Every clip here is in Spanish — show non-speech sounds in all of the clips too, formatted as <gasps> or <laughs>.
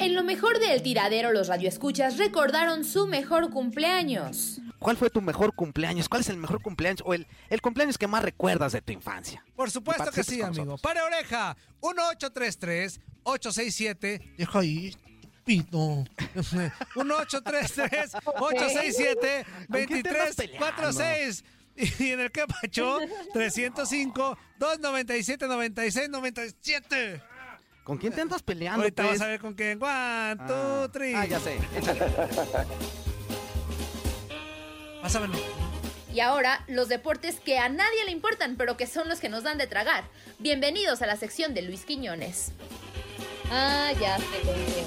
En lo mejor del tiradero, los radioescuchas recordaron su mejor cumpleaños. ¿Cuál fue tu mejor cumpleaños? ¿Cuál es el mejor cumpleaños o el, el cumpleaños que más recuerdas de tu infancia? Por supuesto que sí, amigo. Pare oreja, 1833-867. Deja ahí, pito. <laughs> 1833-867-2346. Y en el que pachó, 305-297-9697. ¿Con quién te andas peleando? Ahorita pues? vas a ver con quién. One, two, Ah, three. Ah, ya sé. Échale. <laughs> Vas a verlo. Y ahora, los deportes que a nadie le importan, pero que son los que nos dan de tragar. Bienvenidos a la sección de Luis Quiñones. Ah, ya sé con qué.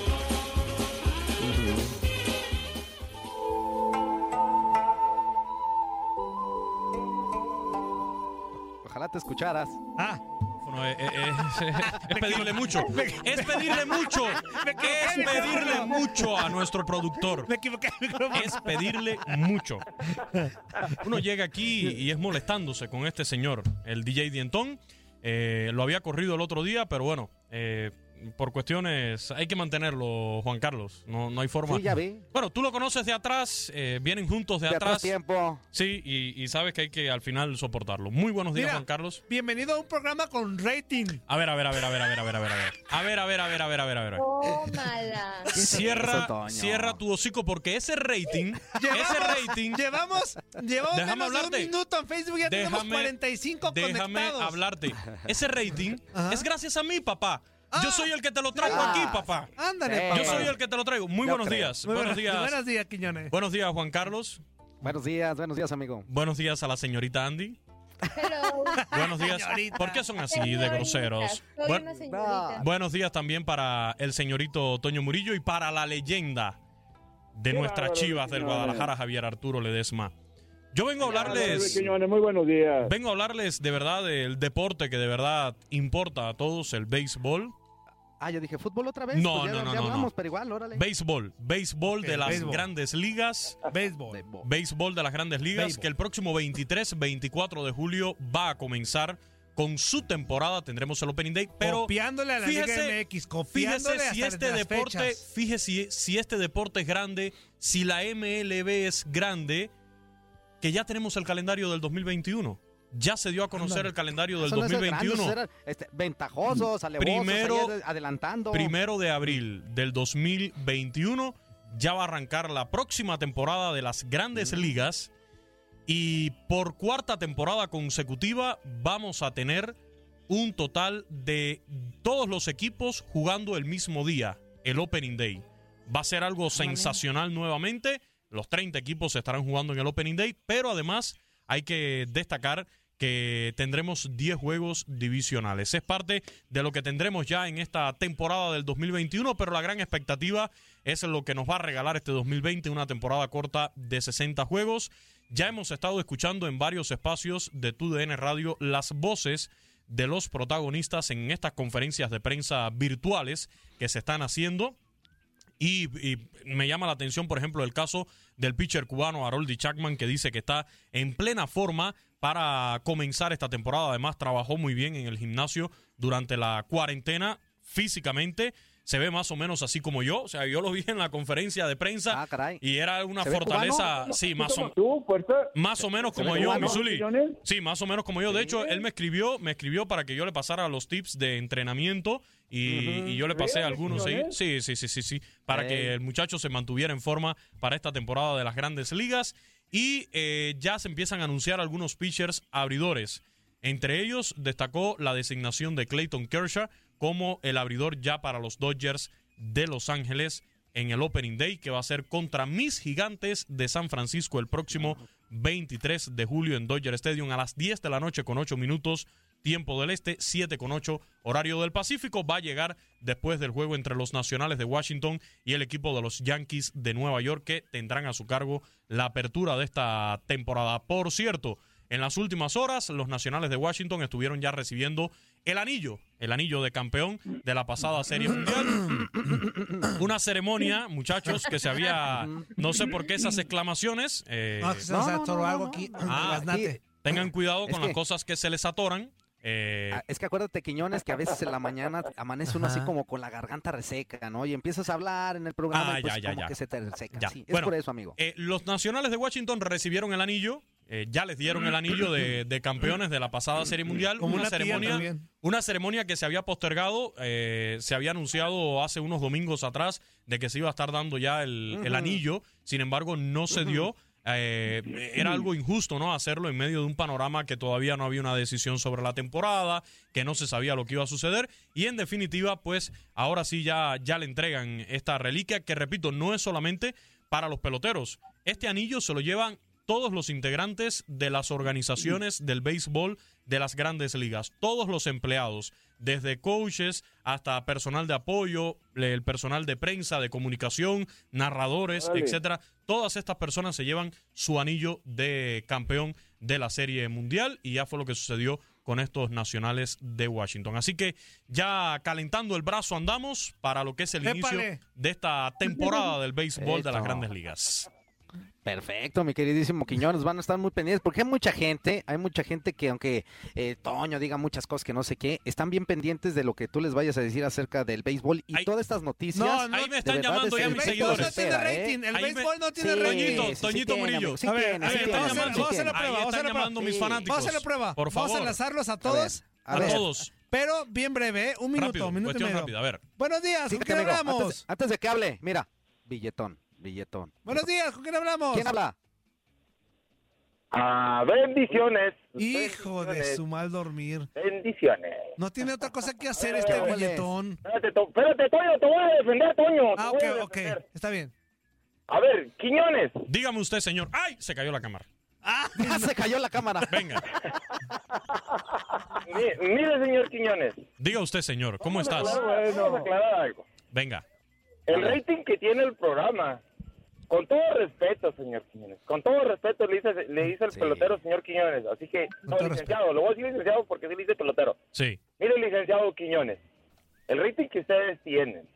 Ojalá te escucharas. Ah, Eh, eh, eh, <laughs> es pedirle mucho. Es pedirle mucho. <laughs> Es pedirle mucho a nuestro productor. me equivoqué. Es pedirle mucho. Uno llega aquí y es molestándose con este señor, el DJ Dientón. Eh, lo había corrido el otro día, pero bueno, eh, por cuestiones hay que mantenerlo, Juan Carlos. No, no hay forma. Sí, ya vi. Bueno, tú lo conoces de atrás, eh, vienen juntos de, De atrás atrás. tiempo. Sí, y, y sabes que hay que al final soportarlo. Muy buenos días, Mira, Juan Carlos. Bienvenido a un programa con rating. A ver, a ver, a ver, a ver, a ver, a ver, a ver, a ver. A ver, a ver, a ver, a ver, a ver, a ver. Tómala. Cierra, cierra tu hocico porque ese rating, ese rating, Llevamos, llevamos Déjame menos de hablarte. un minuto en Facebook ya tenemos déjame, 45 déjame conectados. hablarte. Ese rating Ajá. es gracias a mí, papá. Yo soy el que te lo traigo Ah. aquí, papá. Ándale, Sí. papá. Yo soy el que te lo traigo. Muy Yo buenos creo. días. Muy Buenos buenos- días. Buenos días, Quiñones. Buenos días, Juan Carlos. Buenos días, buenos días, amigo. Buenos días a la señorita Andy. Hello. Buenos días. Señorita. ¿Por qué son así de groseros? Soy Buen- una señorita. buenos días también para el señorito Toño Murillo y para la leyenda de nuestras chivas del Guadalajara, Javier Arturo Ledesma. Yo vengo a hablarles. Muy buenos días. Vengo a hablarles de verdad del deporte que de verdad importa a todos, el béisbol. Ah, yo dije, ¿fútbol otra vez? No, Pues ya, no, ya no, no, hablamos, no. pero igual, órale. Béisbol, béisbol de las béisbol. grandes ligas. Béisbol. Béisbol. De las grandes ligas, Béisbol. que el próximo 23, 24 de julio va a comenzar con su temporada. Tendremos el Opening Day, pero copiándole a la fíjese- Liga MX, copiándole Fíjese si este las deporte, fechas. fíjese si, si este deporte es grande, si la MLB es grande, que ya tenemos el calendario del 2021. Ya se dio a conocer Ándale. el calendario del Eso no es el grande, 2021. esos eran, este, ventajosos, alevosos, Primero- adelantando. Primero de abril del 2021 ya va a arrancar la próxima temporada de las grandes ligas y por cuarta temporada consecutiva vamos a tener un total de todos los equipos jugando el mismo día, el Opening Day. Va a ser algo sensacional nuevamente. Los 30 equipos estarán jugando en el Opening Day, pero además hay que destacar que tendremos 10 juegos divisionales. Es parte de lo que tendremos ya en esta temporada del 2021, pero la gran expectativa es lo que nos va a regalar este 2020, una temporada corta de 60 juegos. Ya hemos estado escuchando en varios espacios de TUDN Radio las voces de los protagonistas en estas conferencias de prensa virtuales que se están haciendo. Y, y me llama la atención, por ejemplo, el caso del pitcher cubano Haroldi Chapman, que dice que está en plena forma para comenzar esta temporada. Además, trabajó muy bien en el gimnasio durante la cuarentena físicamente. Se ve más o menos así como yo. O sea, yo lo vi en la conferencia de prensa Ah, caray. y era una ¿Se ve fortaleza, cubano? sí, más o, más o menos como yo, Misuli. Sí, más o menos como yo. De hecho, él me escribió, me escribió para que yo le pasara los tips de entrenamiento y, y yo le pasé ¿Really, algunos, ¿sí? Sí, sí, sí, sí, sí. Para que el muchacho se mantuviera en forma para esta temporada de las grandes ligas. Y eh, ya se empiezan a anunciar algunos pitchers abridores. Entre ellos destacó la designación de Clayton Kershaw como el abridor ya para los Dodgers de Los Ángeles en el Opening Day, que va a ser contra mis gigantes de San Francisco el próximo 23 de julio en Dodger Stadium a las 10 de la noche con 8 minutos tiempo del este, 7 con 8 horario del Pacífico. Va a llegar después del juego entre los Nacionales de Washington y el equipo de los Yankees de Nueva York que tendrán a su cargo la apertura de esta temporada. Por cierto, en las últimas horas los Nacionales de Washington estuvieron ya recibiendo el anillo, el anillo de campeón de la pasada Serie Mundial. <coughs> Una ceremonia, muchachos, que se había, no sé por qué esas exclamaciones. eh, No, se atoró algo aquí. Ah, tengan cuidado Es con las cosas que se les atoran. Eh, Ah, Es que acuérdate, Quiñones, que a veces en la mañana amanece uno así como con la garganta reseca, ¿no? Y empiezas a hablar en el programa Ah, y pues ya, ya, como ya. que se te reseca. Ya. Sí, es Bueno, por eso, amigo. Eh, los nacionales de Washington recibieron el anillo, eh, ya les dieron el anillo de, de campeones de la pasada Serie Mundial. Como una ceremonia, una ceremonia que se había postergado, eh, se había anunciado hace unos domingos atrás de que se iba a estar dando ya el, anillo. Sin embargo, no se dio. Eh, era algo injusto, ¿no? Hacerlo en medio de un panorama que todavía no había una decisión sobre la temporada, que no se sabía lo que iba a suceder. Y en definitiva, pues ahora sí ya, ya le entregan esta reliquia, que repito, no es solamente para los peloteros. Este anillo se lo llevan todos los integrantes de las organizaciones del béisbol de las grandes ligas, todos los empleados, desde coaches hasta personal de apoyo, el personal de prensa, de comunicación, narradores, etcétera. Todas estas personas se llevan su anillo de campeón de la Serie Mundial y ya fue lo que sucedió con estos nacionales de Washington. Así que ya calentando el brazo andamos para lo que es el inicio de esta temporada del béisbol de las grandes ligas. Perfecto, mi queridísimo Quiñones, van a estar muy pendientes porque hay mucha gente, hay mucha gente que aunque eh, Toño diga muchas cosas que no sé qué, están bien pendientes de lo que tú les vayas a decir acerca del béisbol y Ay. todas estas noticias. No, no, Ahí me están verdad, llamando es ya mis béisbol seguidores. no tiene Espera, ¿eh? rating. El me- béisbol no tiene Sí, rating. Toñito, sí, sí Toñito Murillo. A ver, tiene, a sí ver, tiene, vamos a hacer- amigo, sí vamos a hacer tiene. la prueba, vamos a hacer la prueba. mis fanáticos. Vamos a hacer la prueba. Por Vamos a enlazarlos a A ver, todos. a todos. Pero bien breve, ¿eh? un minuto, Rápido, minuto y medio. rápida. A ver. Buenos días, antes de que hable, mira, billetón, billetón. Buenos días, ¿con quién hablamos? ¿Quién habla? Ah, bendiciones. Hijo de su mal dormir. Bendiciones. No tiene otra cosa que hacer este billetón. Espérate, To- espérate, Toño, te voy a defender, Toño. Ah, ok, ok. Está bien. A ver, Quiñones. Dígame usted, señor. ¡Ay! Se cayó la cámara. Ah, Ya <laughs> se cayó la cámara. Venga. <laughs> Mi- mire, señor Quiñones. Diga usted, señor. ¿Cómo estás? Vamos a aclarar- vamos a aclarar algo. Venga. El rating que tiene el programa, con todo respeto, señor Quiñones, con todo respeto le dice, le dice el Sí. pelotero, señor Quiñones. Así que, no, licenciado, lo voy a decir licenciado porque sí le dice pelotero. Sí. Mire, licenciado Quiñones, el rating que ustedes tienen,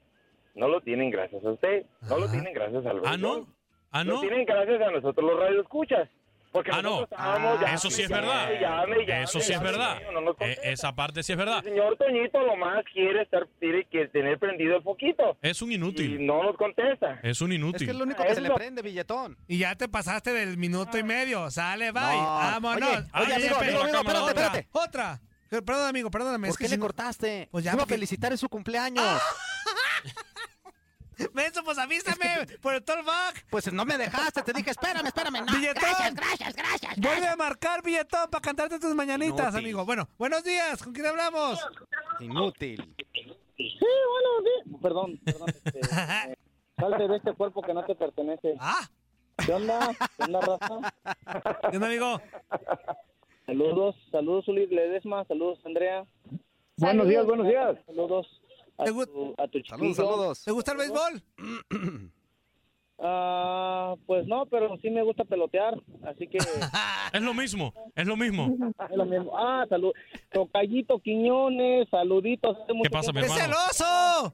no lo tienen gracias a usted, no lo tienen gracias al ¿Ah, no? ¿Ah, Lo no? tienen gracias a nosotros los radioescuchas. Porque Ah, no. Ah, Eso sí es verdad. llame, llame, Eso sí es verdad. no Eh, contesta. esa parte sí es verdad. El señor Toñito lo más quiere estar, tiene que tener prendido el foquito. Es un Y inútil. no nos contesta. Es un Es que inútil. es lo único que se le prende, billetón. y ya te pasaste del minuto y medio. Sale, bye. No. Vámonos. Oye, Ay, oye, amigo, amigo, amigo, espérate, otra. espérate. Otra. Perdón, amigo, perdóname. ¿Por es que qué si le no- cortaste? Pues ya, Iba a porque- felicitar en su cumpleaños. Menso, pues avísame por el talkback. Pues no me dejaste, te dije, espérame, espérame. No, Billetón. gracias, gracias, gracias. Vuelve a marcar billetón para cantarte tus mañanitas, Inútil. amigo. Bueno, buenos días. ¿Con quién hablamos? Inútil. Sí, bueno, sí. Perdón, perdón. Este, eh, <laughs> salte de este cuerpo que no te pertenece. ah, ¿Qué onda? ¿Qué onda, raza? ¿qué onda, amigo? Saludos, saludos Uli Ledesma, saludos Andrea. Buenos días, buenos días. Saludos a ¿Te tu, a tu Saludos, chiquillo. saludos. ¿Te gusta el béisbol? <clears throat> Ah, pues no, pero sí me gusta pelotear, así que <laughs> Es lo mismo, es lo mismo. <laughs> es lo mismo. Ah, salud. Tocallito Quiñones, saluditos. mucho pasa, mi tiempo. ¡Es hermano? celoso!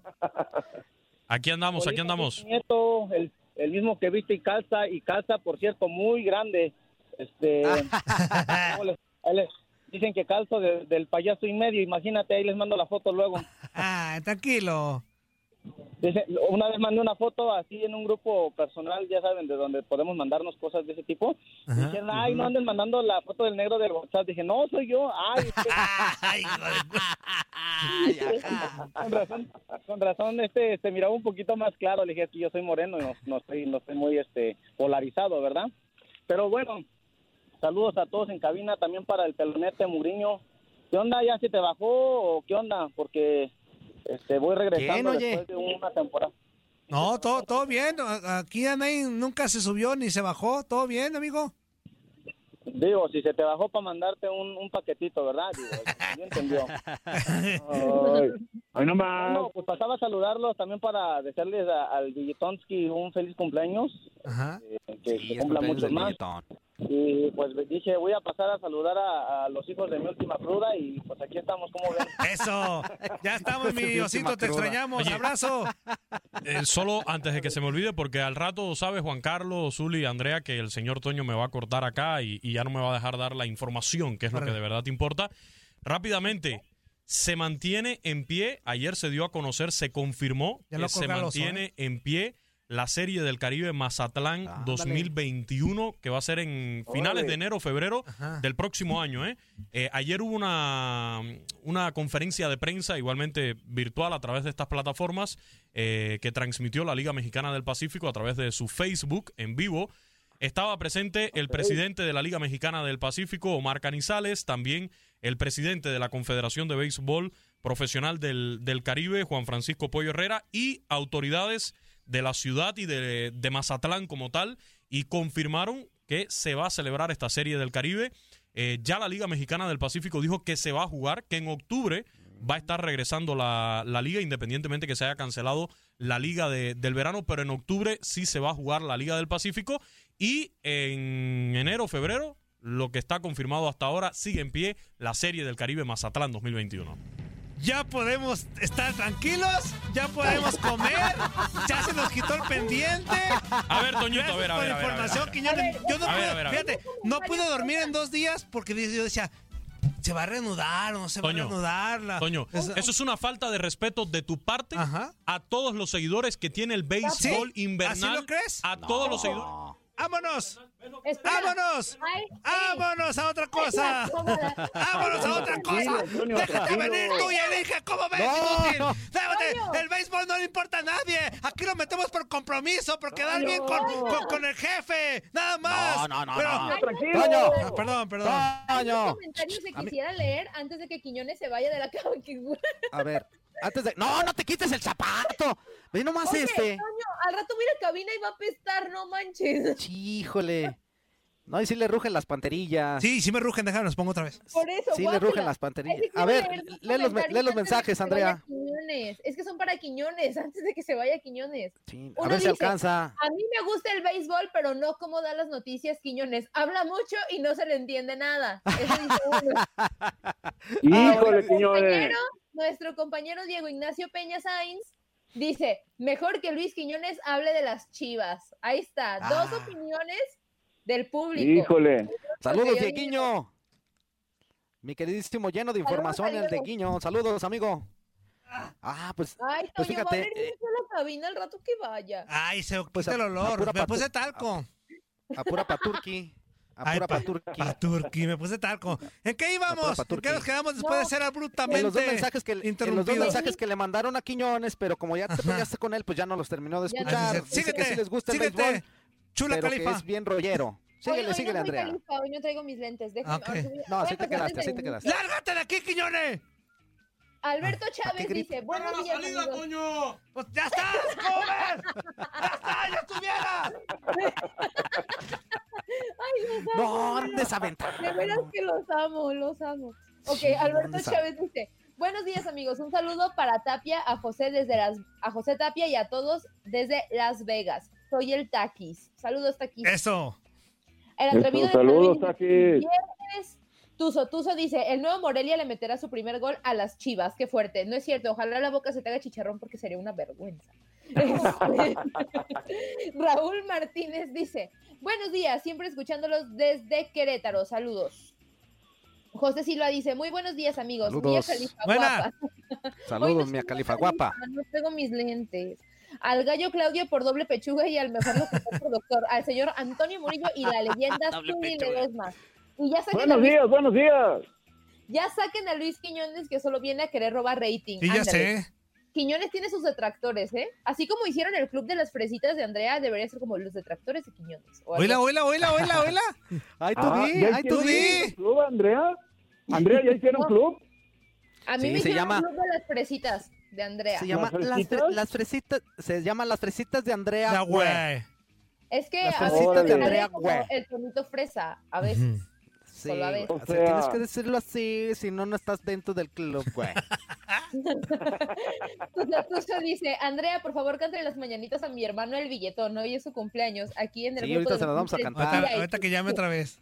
Aquí andamos, aquí andamos. Nieto, el, el mismo que viste y calza, y calza, por cierto, muy grande. Este, <laughs> ¿cómo les- ahí les- dicen que calzo de- del payaso y medio, imagínate, ahí les mando la foto luego. <laughs> Ah, tranquilo. Dice- una vez mandé una foto así en un grupo personal, ya saben, de donde podemos mandarnos cosas de ese tipo. Ajá. Dijeron, ay, no anden mandando la foto del negro del WhatsApp. Dije, no, soy yo. Ay, <laughs> es que- Ay, <laughs> con razón, con razón este, se miraba un poquito más claro. Le dije, es que yo soy moreno y no, no estoy, no estoy muy este, polarizado, ¿verdad? Pero bueno, saludos a todos en cabina, también para el pelonete Muriño. ¿Qué onda? ¿Ya se te bajó o qué onda? Porque este, voy regresando después de una temporada. No, todo, todo bien. Aquí Anaí nunca se subió ni se bajó. ¿Todo bien, amigo? Digo, si se te bajó para mandarte un, un paquetito, ¿verdad? Digo, ¿sí entendió? <laughs> Ay, ay, no más. No, pues pasaba a saludarlos también para desearles a- al Villetonsky un feliz cumpleaños, Ajá. eh, que, Sí, es cumpla del más. billetón. Y pues dije, voy a pasar a saludar a, a los hijos de mi última cruda y pues aquí estamos, como ven? <laughs> Eso. Ya estamos, mi osito. Te extrañamos. Oye. Abrazo. <laughs> Eh, solo antes de que se me olvide, porque al rato sabe Juan Carlos, Zuli y Andrea que el señor Toño me va a cortar acá y, y ya no me va a dejar dar la información, que es lo que de verdad te importa. Rápidamente, se mantiene en pie, ayer se dio a conocer, se confirmó Ya que se mantiene en pie la serie del Caribe Mazatlán Ándale. 2021, que va a ser en finales de enero, febrero Ajá. del próximo año. ¿eh? Eh, ayer hubo una, una conferencia de prensa, igualmente virtual, a través de estas plataformas, eh, que transmitió la Liga Mexicana del Pacífico a través de su Facebook en vivo. Estaba presente el presidente de la Liga Mexicana del Pacífico, Omar Canizales, también el presidente de la Confederación de Béisbol Profesional del, del Caribe, Juan Francisco Pollo Herrera, y autoridades de la ciudad y de, Mazatlán como tal, y confirmaron que se va a celebrar esta serie del Caribe. Eh, ya la Liga Mexicana del Pacífico dijo que se va a jugar, que en octubre va a estar regresando la, la liga, independientemente que se haya cancelado la liga de- del verano, pero en octubre sí se va a jugar la Liga del Pacífico y en enero, febrero, lo que está confirmado hasta ahora, sigue en pie la serie del Caribe Mazatlán 2021. Ya podemos estar tranquilos. Ya podemos comer. Ya se nos quitó el pendiente. A ver, Toñito, a ver, a ver, la a ver, a ver, información, a ver. Quiñones. Yo no A pude, fíjate, no pude dormir en dos días porque yo decía, ¿se va a reanudar o no se va a reanudar? La- Toño, eso es una falta de respeto de tu parte Ajá. a todos los seguidores que tiene el béisbol ¿Sí? invernal. ¿Así lo crees? A todos los seguidores. ¡Vámonos! Espera. ¡Vámonos! Ay, ¡Vámonos a otra cosa! ¡Vámonos a otra cosa! ¡Déjate venir tú y elige! ¿Cómo ves, No. Déjate. El béisbol no le importa a nadie. Aquí lo metemos por compromiso, por quedar bien con, con, con el jefe. Nada más. No, no, no, Pero- no. Tranquilo. Toño. Ah, perdón, perdón. Hay Toño. unos comentarios que mí- quisiera leer antes de que Quiñones se vaya de la cama. A ver, antes de. No, no te quites el zapato. Ve nomás Oye, este. Toño, al rato mira cabina y va a apestar, no manches. Híjole. No, y sí le rugen las panterillas. Sí, sí me rugen, déjame, los pongo otra vez. Por eso, Sí le rugen las panterillas. A ver, lee los, lee mensajes, Andrea. Es que son para Quiñones, <laughs> antes de que se vaya Quiñones. Sí, a Uno ver si dice, alcanza. A mí me gusta el béisbol, pero no como da las noticias Quiñones. Habla mucho y no se le entiende nada. Eso dice uno. <laughs> Híjole, Quiñones. nuestro compañero Diego Ignacio Peña Sainz dice, mejor que Luis Quiñones hable de las chivas. Ahí está, dos Ah. opiniones del público. Híjole. Saludos, yo Dieguiño. Mi queridísimo lleno de información, el Diego. Dieguiño. Saludos, amigo. Ah, pues. Ay, Pues Toño, va a fíjate, venir eh, a la cabina al rato que vaya. Ay, se Pues el a- a olor. pura Me puse talco. Apura pa' Turqui. Ay, Apura pa- pa' Turqui. Pa' Turqui, me puse talco. ¿En qué íbamos? ¿En qué nos quedamos después No. de ser En abruptamente los dos mensajes que en los dos mensajes que le mandaron a Quiñones, pero como ya te peleaste con él, pues ya no los terminó de escuchar. Dice que Síguete, sí les gusta el síguete. béisbol, Chula pero que Califa. es bien rollero. Síguele, hoy, hoy síguele, no Andrea. califa, hoy no traigo mis lentes. Déjame, Ok. ahorita voy a- No, a así te quedaste, así te 30 quedaste. ¡Lárgate de aquí, Quiñones! Alberto Chávez grita? dice, buenos días, amigos. Toño! Pues ya estás, ¿cómo ves? ¡Ya está, ya estuviera! Ay, los No, amo. ande desaventaja. De veras que los amo, los amo. Ok, Sí, Alberto ¿dónde Chávez dice, buenos días amigos, un saludo para Tapia, a José desde las, a José Tapia y a todos desde Las Vegas. Soy el Taquis. Saludos Taquis. Eso. El atrevido Eso, de saludos, Taquis. Tuzo, Tuzo dice, el nuevo Morelia le meterá su primer gol a las Chivas. Qué fuerte. No es cierto, ojalá la boca se te haga chicharrón porque sería una vergüenza. <laughs> Este, <laughs> Raúl Martínez dice, buenos días, siempre escuchándolos desde Querétaro. Saludos. José Silva dice, muy buenos días amigos. Saludos. Mía Califa Buena. <laughs> guapa. Saludos, no mi estoy califa guapa. No tengo mis lentes. Al gallo Claudio por doble pechuga y al mejor locutor productor. Al señor Antonio Murillo y la leyenda Zuli. Ledesma. Y ya saquen, a Buenos Luis, días, buenos días. ya saquen a Luis Quiñones que solo viene a querer robar rating. Sí, ya sé. Quiñones tiene sus detractores, ¿eh? Así como hicieron el club de las fresitas de Andrea, debería ser como los detractores de Quiñones. así. oíla, oíla, oíla, oíla. <laughs> Ay, tú Ah, di, ¿ya ay, tú di. un club, Andrea? Andrea, ¿ya hicieron No. club? A mí Sí, me se llama- el club de las fresitas de Andrea. Se llama ¿Las las, fresitas? fre- las fresitas, se llaman las fresitas de Andrea, Ya, güey. Es que Las a fresitas veces de Andrea, como güey. el tonito fresa, a veces. Sí, Solo a güey. veces. O O sea, tienes que decirlo así, si no, no estás dentro del club, güey. <laughs> Tuzo Tuzo dice, Andrea, por favor, cántale las mañanitas a mi hermano el billetón, hoy es su cumpleaños, aquí en el Sí, grupo ahorita de se las vamos a cantar. Ahorita, que llame otra vez.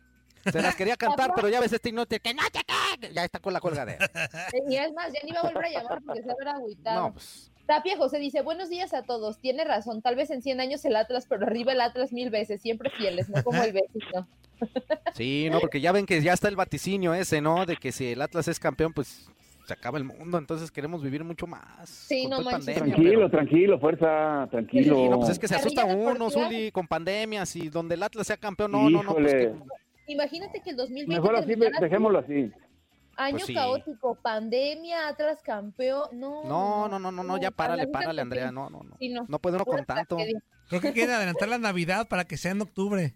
Se las quería cantar, pero ya ves este inútil que no te. Ya está con la colgadera. <laughs> Y es más, ya ni va a volver a llamar porque se va a ver agüitado. No, pues. Tapia José dice, buenos días a todos, tiene razón, tal vez en 100 años el Atlas, pero arriba el Atlas mil veces, siempre fieles, no como el vecino. Sí, no, porque ya ven que ya está el vaticinio ese, ¿no? De que si el Atlas es campeón, pues se acaba el mundo, entonces queremos vivir mucho más. Sí, con no pandemia, Tranquilo, pero- tranquilo, fuerza, tranquilo. Sí, no, pues es que se asusta uno. Zuli, con pandemias y donde el Atlas sea campeón, no, no, no, pues que- Imagínate que el 2020 Mejor así, dejémoslo así. año Pues sí. caótico, pandemia, Atlas campeón, no. No, no, no, no, no, ya párale, párale, Andrea, no, no, no. Sí, no. No puede uno con tanto. Creo que quieren adelantar la Navidad para que sea en octubre.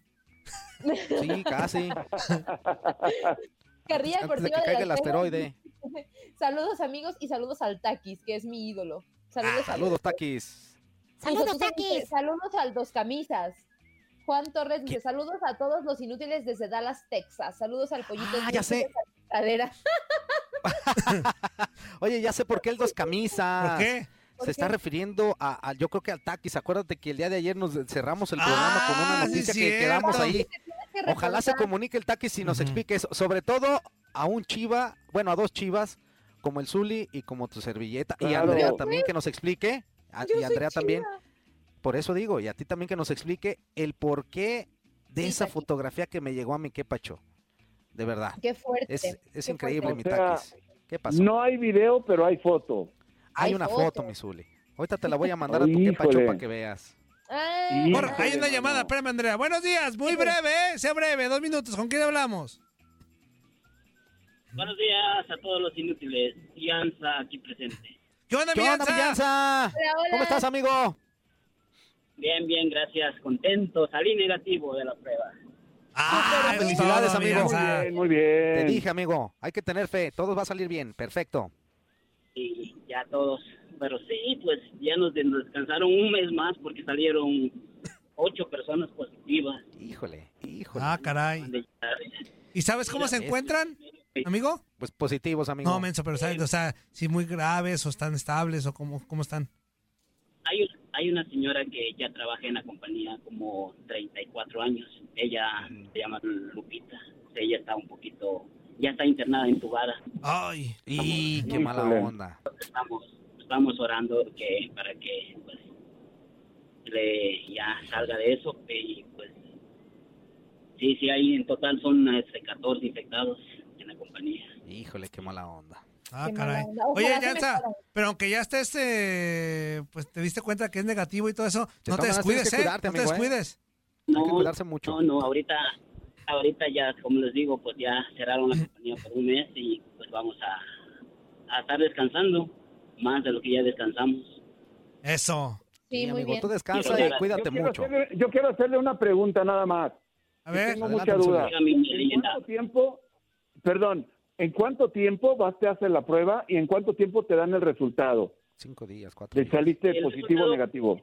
Sí, casi. <laughs> Carrilla Antes de Deportiva que de caiga el asteroide. <laughs> Saludos amigos y saludos al Taquis, que es mi ídolo. Saludos, Ah, Saludos, Taquis. Saludos, Saludos al Dos Camisas. Juan Torres dice, saludos a todos los inútiles desde Dallas, Texas. Saludos al pollito. Ah, ya sé. Cadera. <laughs> Oye, ya sé por qué el dos camisas. ¿Por qué? ¿Por Se está refiriendo a, a- yo creo que al Taquis. Acuérdate que el día de ayer nos cerramos el programa con Ah, una sí, noticia que cierto. quedamos ahí. Que Ojalá se comunique el Taquis y nos explique eso. Sobre todo a un chiva, bueno, a dos chivas, como el Zuli y como tu servilleta. Y. Andrea también que nos explique. a- y Andrea también. chiva. Por eso digo, y a ti también que nos explique el porqué de Sí, esa Taquis. fotografía que me llegó a mi quepacho. De verdad. Qué fuerte. Es, es qué increíble, fuerte. mi O sea, Taquis. ¿Qué pasó? No hay video, pero hay foto. Hay hay una foto. foto, mi Zuli. Ahorita te la voy a mandar a tu quepacho para que veas. Ah, Y- Por- hay una llamada, espérame, Andrea. Buenos días, muy breve, ¿eh? Sea breve, dos minutos. ¿Con quién hablamos? Buenos días a todos los inútiles. Fianza aquí presente. ¿Qué onda, ¿Qué onda, Villanza? Villanza? Hola, hola. ¿Cómo estás, amigo? Bien, bien, gracias. Contento. Salí negativo de la prueba. Ah, es Felicidades, todo, amigo. Muy bien, muy Te bien. dije, amigo, hay que tener fe. Todo va a salir bien. Perfecto. Y ya todos. Pero sí, pues ya nos, descansaron un mes más porque salieron ocho personas positivas. Híjole, híjole. Ah, caray. ¿Y sabes cómo se encuentran, amigo? Pues positivos, amigo. No, menso, pero ¿sabes? O sea, si muy graves o están estables o cómo, cómo están. Hay, hay una señora que ya trabaja en la compañía como 34 años. Ella se llama Lupita. Ella está un poquito, ya está internada, intubada. Ay. Y qué mala onda. estamos estamos orando que para que pues le ya salga de eso y pues sí sí hay en total son este, 14 infectados en la compañía Híjole, qué mala onda. Ah, caray. Oye, Yanza, pero aunque ya estés, eh, pues te diste cuenta que es negativo y todo eso, De no te tienes descuides, ¿eh? cuidarte, no te ¿eh? descuides. Hay que no cuidarse mucho. no no ahorita ahorita ya como les digo pues ya cerraron la compañía por un mes y pues vamos a, a estar descansando más de lo que ya descansamos Eso. Sí, Sí, muy amigo, bien. tú descansa y Yo cuídate quiero, mucho. hacerle, yo quiero hacerle una pregunta nada más. A ver, Tengo adelante, mucha duda. ¿En cuánto tiempo, perdón, en cuánto tiempo vas a hacer la prueba y en cuánto tiempo te dan el resultado Cinco días, cuatro días. saliste El positivo o negativo?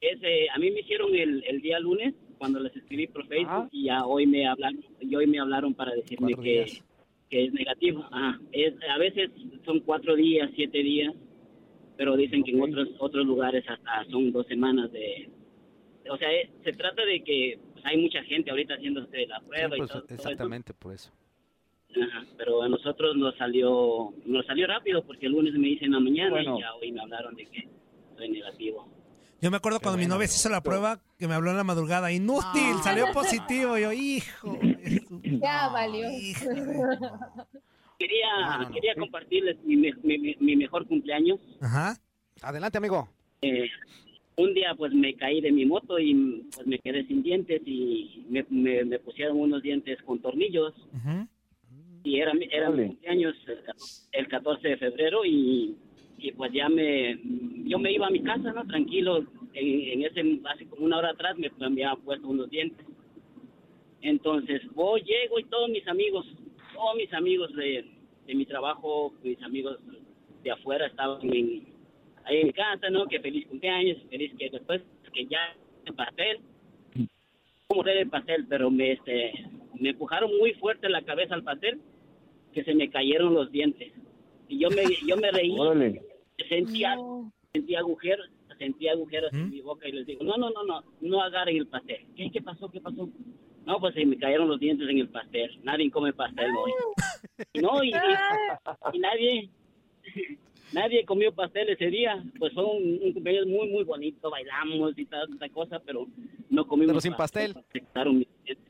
ese, a mí me hicieron el, el día lunes cuando les escribí por Facebook y ya hoy me hablaron, y hoy me hablaron para decirme que, que es negativo. Ajá. Es, a veces son cuatro días, siete días, pero dicen que en otros otros lugares hasta son dos semanas de... O sea, es- se trata de que pues, hay mucha gente ahorita haciéndose la Sí, prueba pues, y todo, todo exactamente por eso. Ajá, pero a nosotros nos salió nos salió rápido porque el lunes me dicen en la mañana Bueno. y ya hoy me hablaron de que soy negativo. Yo me acuerdo Qué cuando mi novia se hizo la prueba que me habló en la madrugada. Inútil, salió <laughs> positivo. Yo, hijo. Ya valió. hijo Quería No, no, no. quería compartirles mi, mi- mi- mejor cumpleaños. Ajá. Adelante, amigo. Eh, un día pues me caí de mi moto y pues me quedé sin dientes y me, me- me pusieron unos dientes con tornillos ujú. y era, mi- era mi cumpleaños el, el 14 de febrero y, y pues ya me yo me iba a mi casa no tranquilo en, en ese hace como una hora atrás me, me había puesto unos dientes. Entonces voy llego y todos mis amigos todos mis amigos de, de mi trabajo mis amigos de afuera estaban en, ahí en casa no que feliz cumpleaños feliz que después que ya el pastel como el pastel pero me este me empujaron muy fuerte la cabeza al pastel que se me cayeron los dientes. Y yo me yo me reí. Sentía No. sentía agujeros sentía agujeros en ¿Mm? mi boca y les digo no no no no no agarren el pastel qué qué pasó qué pasó no pues se me cayeron los dientes en el pastel nadie come pastel hoy Y <laughs> no y, y- y nadie <laughs> nadie comió pastel ese día pues fue un, un cumpleaños muy muy bonito bailamos y tanta cosa pero no comimos Pero sin pastel. Se quitaron mis dientes.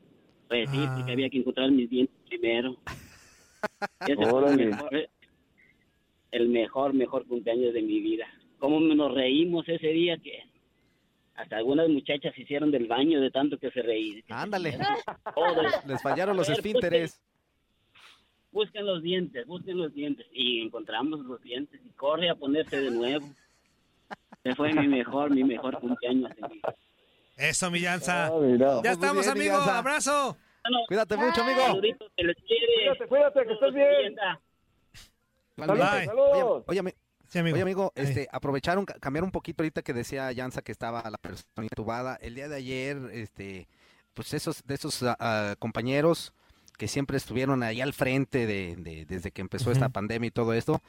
pues sí Ah. porque había que encontrar mis dientes primero <laughs> ese fue el Órale. mejor, el mejor, mejor cumpleaños de mi vida. Cómo nos reímos ese día que hasta algunas muchachas se hicieron del baño de tanto que se reían. Ándale. <laughs> Todos, Les fallaron los esfínteres. busquen los dientes, busquen los dientes. Y encontramos los dientes y corre a ponerse de nuevo. Ese fue mi mejor, mi mejor cumpleaños. de mi vida. Eso, mi Llanza. Ah. Ya muy estamos, bien, mi amigo. Abrazo. Bueno, Cuídate mucho, amigo. saluditos, se. Cuídate, cuídate, que estés bien. Bye. Saludos. Oye, oye, Sí, amigo. Oye, amigo, este, aprovecharon, ca- cambiar un poquito ahorita que decía Yanza que estaba la persona intubada. El día de ayer, este, pues esos, de esos ah, compañeros que siempre estuvieron ahí al frente de, de- desde que empezó esta pandemia y todo esto,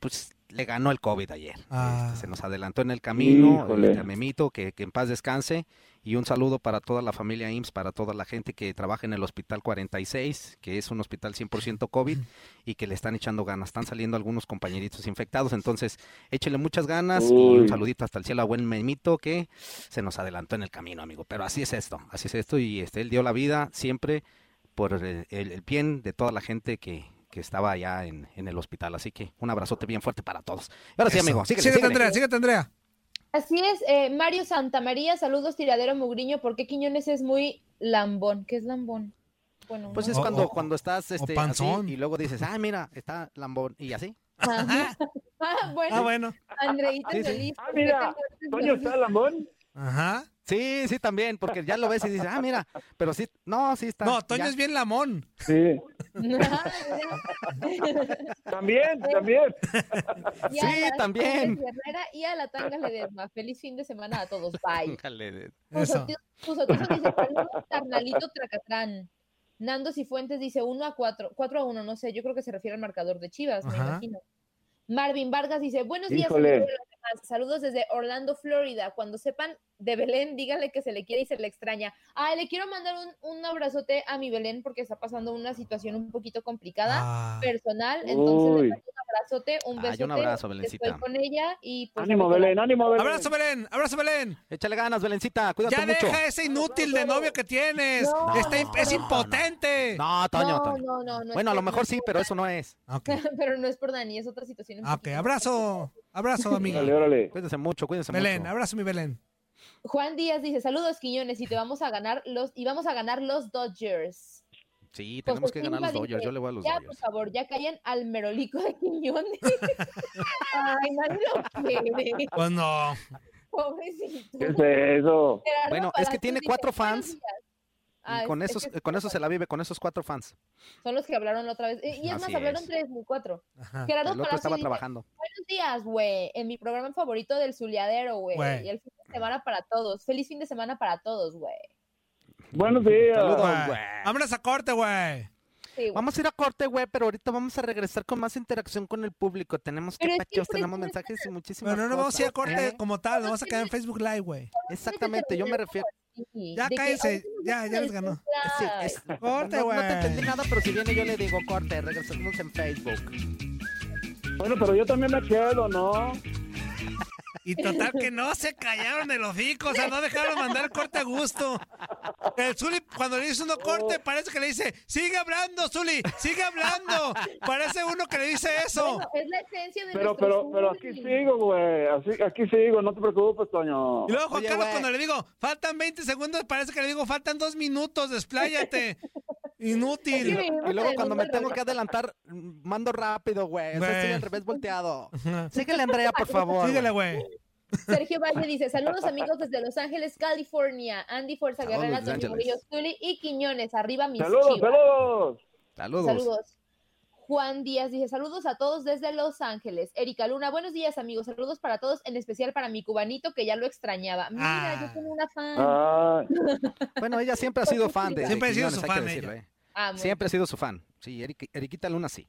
pues le ganó el COVID ayer. Ah. Este, se nos adelantó en el camino, este, a Memito, que, que en paz descanse, y un saludo para toda la familia IMSS, para toda la gente que trabaja en el Hospital 46, que es un hospital 100% COVID, <clears throat> y que le están echando ganas. Están saliendo algunos compañeritos infectados, entonces échele muchas ganas y un saludito hasta el cielo a buen Memito, que se nos adelantó en el camino, amigo. Pero así es esto, así es esto, y este, él dio la vida siempre por el, el- el bien de toda la gente que, que estaba allá en, en el hospital. Así que un abrazote bien fuerte para todos. Ahora sí, Eso. amigo, síguele, síguete, síguele. Andrea, síguete, Andrea. Así es, eh, Mario Santamaría, saludos tiradero Mugriño, ¿por qué Quiñones es muy lambón? ¿Qué es lambón? Bueno, Pues no es O- cuando, o- cuando estás este, así y luego dices, ah, mira, está lambón y así. <laughs> Ah, bueno, Ah, bueno. Andreita Sí, sí. feliz. Ah, ¿por qué mira, Toño está Lambón. Ajá. Sí, sí, también, porque ya lo ves y dices, ah, mira, pero sí, no, sí está. No, Toño ya. es bien lamón. Sí. <laughs> También, también. Y Sí, también. Y a la Tanga Ledesma. Feliz fin de semana a todos. Bye. <laughs> Eso. Tuzo dice, carnalito Tracatrán. Nando Cifuentes dice 1 a 4, 4 a 1, no sé, yo creo que se refiere al marcador de Chivas, me imagino. Marvin Vargas dice, buenos días, Híjole. Demás. saludos desde Orlando, Florida. Cuando sepan de Belén, díganle que se le quiere y se le extraña. Ah, le quiero mandar un, un abrazote a mi Belén porque está pasando una situación un poquito complicada, Ah. personal, entonces Uy. le mando abrazote, un Ay, besote. un abrazo, Estoy Belencita. con ella y pues... Ánimo, qué Belén, ánimo, Belén. Abrazo, Belén. Abrazo, Belén. Échale ganas, Belencita, cuídate Ya mucho. deja ese inútil de novio que tienes. No, Está imp- es no, impotente. No, Toño, No, Toño. no, no, no. Bueno, a lo mejor sí, pero eso no es. <laughs> Pero no es por Dani, es otra situación. ok. poquito. Abrazo. Abrazo, amiga. Órale, órale. Cuídense mucho, cuídense Belén, mucho. abrazo, mi Belén. Juan Díaz dice, saludos Quiñones y te vamos a ganar los, y vamos a ganar los Dodgers. Sí, tenemos José que ganar los Dodgers. dice, Yo le voy a los ya, por favor, ya callen al merolico de Quiñones. <laughs> Ay, nadie lo quiere. Pues no. Pobrecito. ¿Qué es eso? Gerardo Bueno, es que tiene cuatro "Buenos fans". días". Ah, Y con es- esos, es que con eso se la vive, con esos cuatro fans. son los que hablaron la otra vez. Y es más, hablaron es. tres, ni cuatro. Ajá. Gerardo El otro Palacio estaba dice, trabajando. Buenos días, güey. En mi programa favorito del Zuliadero, güey. Güey. Y el fin de semana para todos. Feliz fin de semana para todos, güey. Buenos días. Saludos, güey. Vámonos a corte, güey. Sí, güey. Vamos a ir a corte, güey, pero ahorita vamos a regresar con más interacción con el público. Tenemos que Pero es que pachos, por tenemos mensajes y muchísimas Bueno, no vamos a ir a corte ¿eh? como tal, nos vamos a quedar en Facebook Live, güey. Exactamente, yo me refiero. Sí, Ya nos ya, ya les ganó. desconfiar. Sí, es- Corte, no, no te güey. entendí nada, pero si viene yo le digo corte, regresamos en Facebook. Bueno, pero yo también me quedo, ¿no? Y total que no se callaron el hocico, o sea, no dejaron mandar el corte a gusto. El Zuli, cuando le dice uno corte, parece que le dice, sigue hablando, Zuli, sigue hablando. Parece uno que le dice eso. Bueno, es la esencia de Pero, pero, pero aquí sigo, güey. Así, aquí sigo, no te preocupes, Toño. Y luego Juan Oye, Carlos, cuando le digo, faltan 20 segundos, parece que le digo, faltan dos minutos, despláyate. <laughs> Inútil. Sí, Y luego cuando me tengo que adelantar, mando rápido, güey. O sea, estoy Güey. al revés volteado. Síguele, Andrea, por favor. Síguele, güey. Sergio Valle dice, saludos amigos desde Los Ángeles, California. Andy Fuerza Guerrera, Ángeles. Murillo, Zuli y Quiñones. Arriba mis Saludos, chivas. saludos. Saludos. Saludos. Juan Díaz dice, saludos a todos desde Los Ángeles. Erika Luna, buenos días amigos, saludos para todos, en especial para mi cubanito que ya lo extrañaba. Mira, Ah. yo tengo una fan. Ah, Bueno, ella siempre ha sido fan de Siempre ha sido su fan decirlo, ella. Amo. Siempre ha sido su fan. Sí, Eric- Eriquita Luna sí.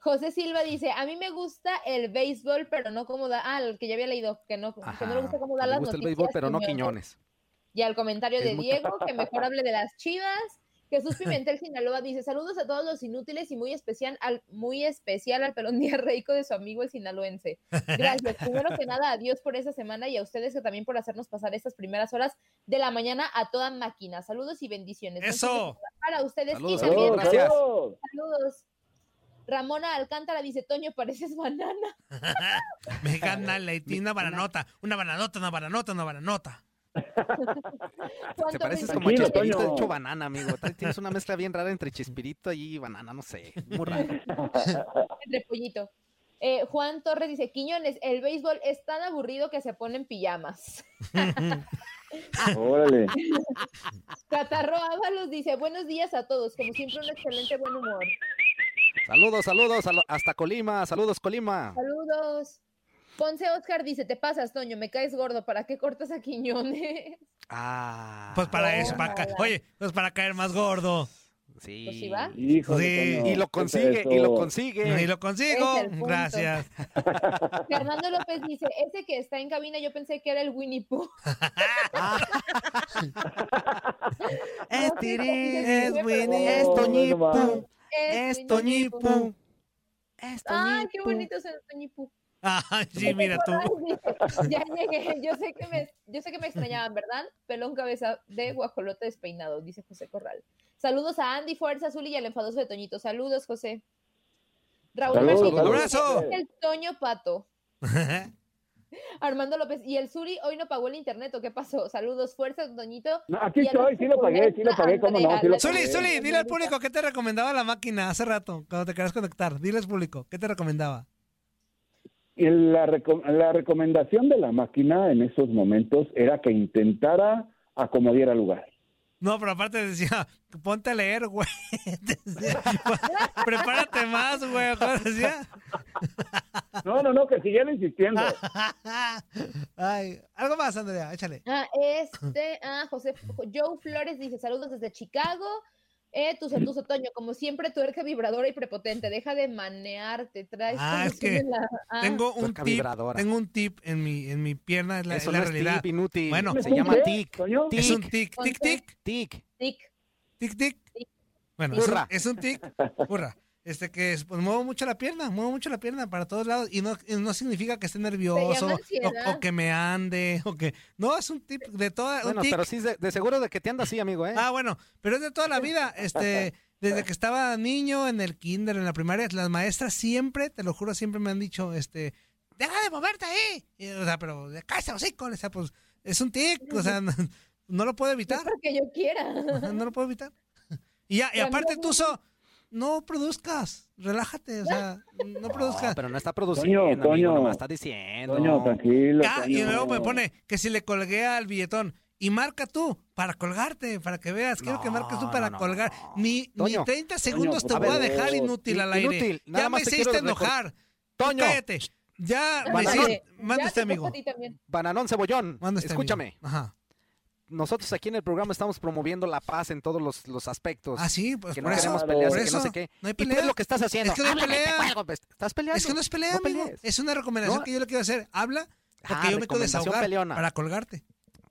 José Silva dice, a mí me gusta el béisbol, pero no como da... Ah, el que ya había leído, que no, que no le gusta cómo da le las gusta el béisbol, pero no Quiñones. Y al comentario Es de muy Diego, que mejor hable de las chivas. Jesús <laughs> Pimentel Sinaloa dice, saludos a todos los inútiles y muy especial al, muy especial al pelón <laughs> diarreico de su amigo el sinaloense. Gracias. Primero que nada, adiós por esa semana y a ustedes que también por hacernos pasar estas primeras horas de la mañana a toda máquina. Saludos y bendiciones. Eso. Para ustedes Saludos, y también saludos, gracias. saludos. Ramona Alcántara dice, Toño, pareces banana. <laughs> Me gana la una bananota, una bananota, una bananota, una bananota. Te pareces como Tranquilo, Chespirito Toño. hecho banana, amigo. Tienes una mezcla bien rara entre Chespirito y banana, no sé. Muy raro. <laughs> entre pollito. Eh, Juan Torres dice, Quiñones, el béisbol es tan aburrido que se ponen pijamas. <laughs> Órale. Catarro Ábalos dice, buenos días a todos, como siempre un excelente buen humor. Saludos, saludos, a lo- hasta Colima. Saludos, Colima. Saludos. Ponce Oscar dice, te pasas, Toño, me caes gordo, ¿para qué cortas a Quiñones? Ah. Pues para eso, para ca- Oye, pues para caer más gordo. Sí. Pues sí va. Híjole, Sí. Toño, Y lo ¿qué consigue, y lo consigue. Y lo consigo. Gracias. Fernando López dice, ese que está en cabina, yo pensé que era el Winnie Pooh. Es No es Winnie, es No, no. Es Toñipu, es Ay, qué Toñipu. bonito es el Pooh. Ay, <laughs> sí, mira tú. <laughs> Ya llegué, yo sé que me, yo sé que me extrañaban, ¿verdad? Pelón cabeza de guajolote despeinado, dice José Corral. Saludos a Andy Fuerza Azul y al enfadoso de Toñito. Saludos, José. Raúl Saludos, Martínez, abrazo. el Toño Pato. <laughs> <laughs> Armando López, ¿y el Suri hoy no pagó el internet o qué pasó? Saludos, fuerza, Toñito. No, aquí estoy, sí lo pagué, sí lo pagué, cómo no, sí lo pagué. Zuli, dile al público qué te recomendaba la máquina hace rato, cuando te querías conectar. Diles público, ¿qué te recomendaba? Y la, reco- la recomendación de la máquina en esos momentos era que intentara acomodar el lugar. No, pero aparte decía, ponte a leer, güey. <laughs> Decía, Prepárate más, güey. ¿Cómo decía? No, no, no, que siguiera insistiendo. <laughs> Ay, algo más, Andrea, échale. Ah, este, ah, José, Joe Flores dice, saludos desde Chicago. Eh, tu Tuzo Toño, como siempre, tuerca vibradora y prepotente, deja de manearte, traes Ah, es que la- ah, Tengo un Tuerca tip, vibradora. tengo un tip en mi, en mi pierna, es la, Eso es la no es realidad. tip inútil. Bueno, se llama ¿Qué, tic. Es un Tic. tic, tic, tic, Tic. tic. tic, tic. Bueno, es un, es un tic, burra. Este que es, pues muevo mucho la pierna, muevo mucho la pierna para todos lados y no, y no significa que esté nervioso o, que me ande o que no es un tip de toda un Bueno, tic. pero sí, de, de seguro de que te anda así, amigo, ¿eh? Ah, bueno, pero es de toda la vida, este <laughs> desde que estaba niño en el kinder, en la primaria, las maestras siempre, te lo juro, siempre me han dicho, este, deja de moverte ahí. Y, o sea, pero de casa, hocico, o sea, pues es un tic, o sea, no, <laughs> no lo puedo No evitar. es porque yo quiera. Ajá, No lo puedo evitar. <laughs> Y ya, y aparte no, tú, no. So, no produzcas, relájate, o sea, no produzcas. No, pero no está produciendo, amigo, Toño. nomás está diciendo. Toño, tranquilo. Ah, y luego me pone que si le colgué al billetón. Y marca tú, para colgarte, para que veas. Quiero que marques tú No, para no, no, colgar. no. Ni, ni Toño. 30 segundos te voy a dejar inútil al aire. Inútil, nada ya me hiciste enojar. Toño. Cállate. Ya me Bananón. usted, toca amigo. Bananón Cebollón, Mande usted, escúchame. amigo. Ajá. Nosotros aquí en el programa estamos promoviendo la paz en todos los, los aspectos. Ah, sí, pues que por no eso. queremos Por peleas, por que no eso. sé qué. No hay y tú pelea. es lo que estás haciendo. Es que no hay pelea. cuelgo, pues, Estás peleando. Es que no es pelea, No amigo. pelees. Es una recomendación No. que yo le quiero hacer. Habla porque Ah, yo me recomendación desahogar peleona. para colgarte.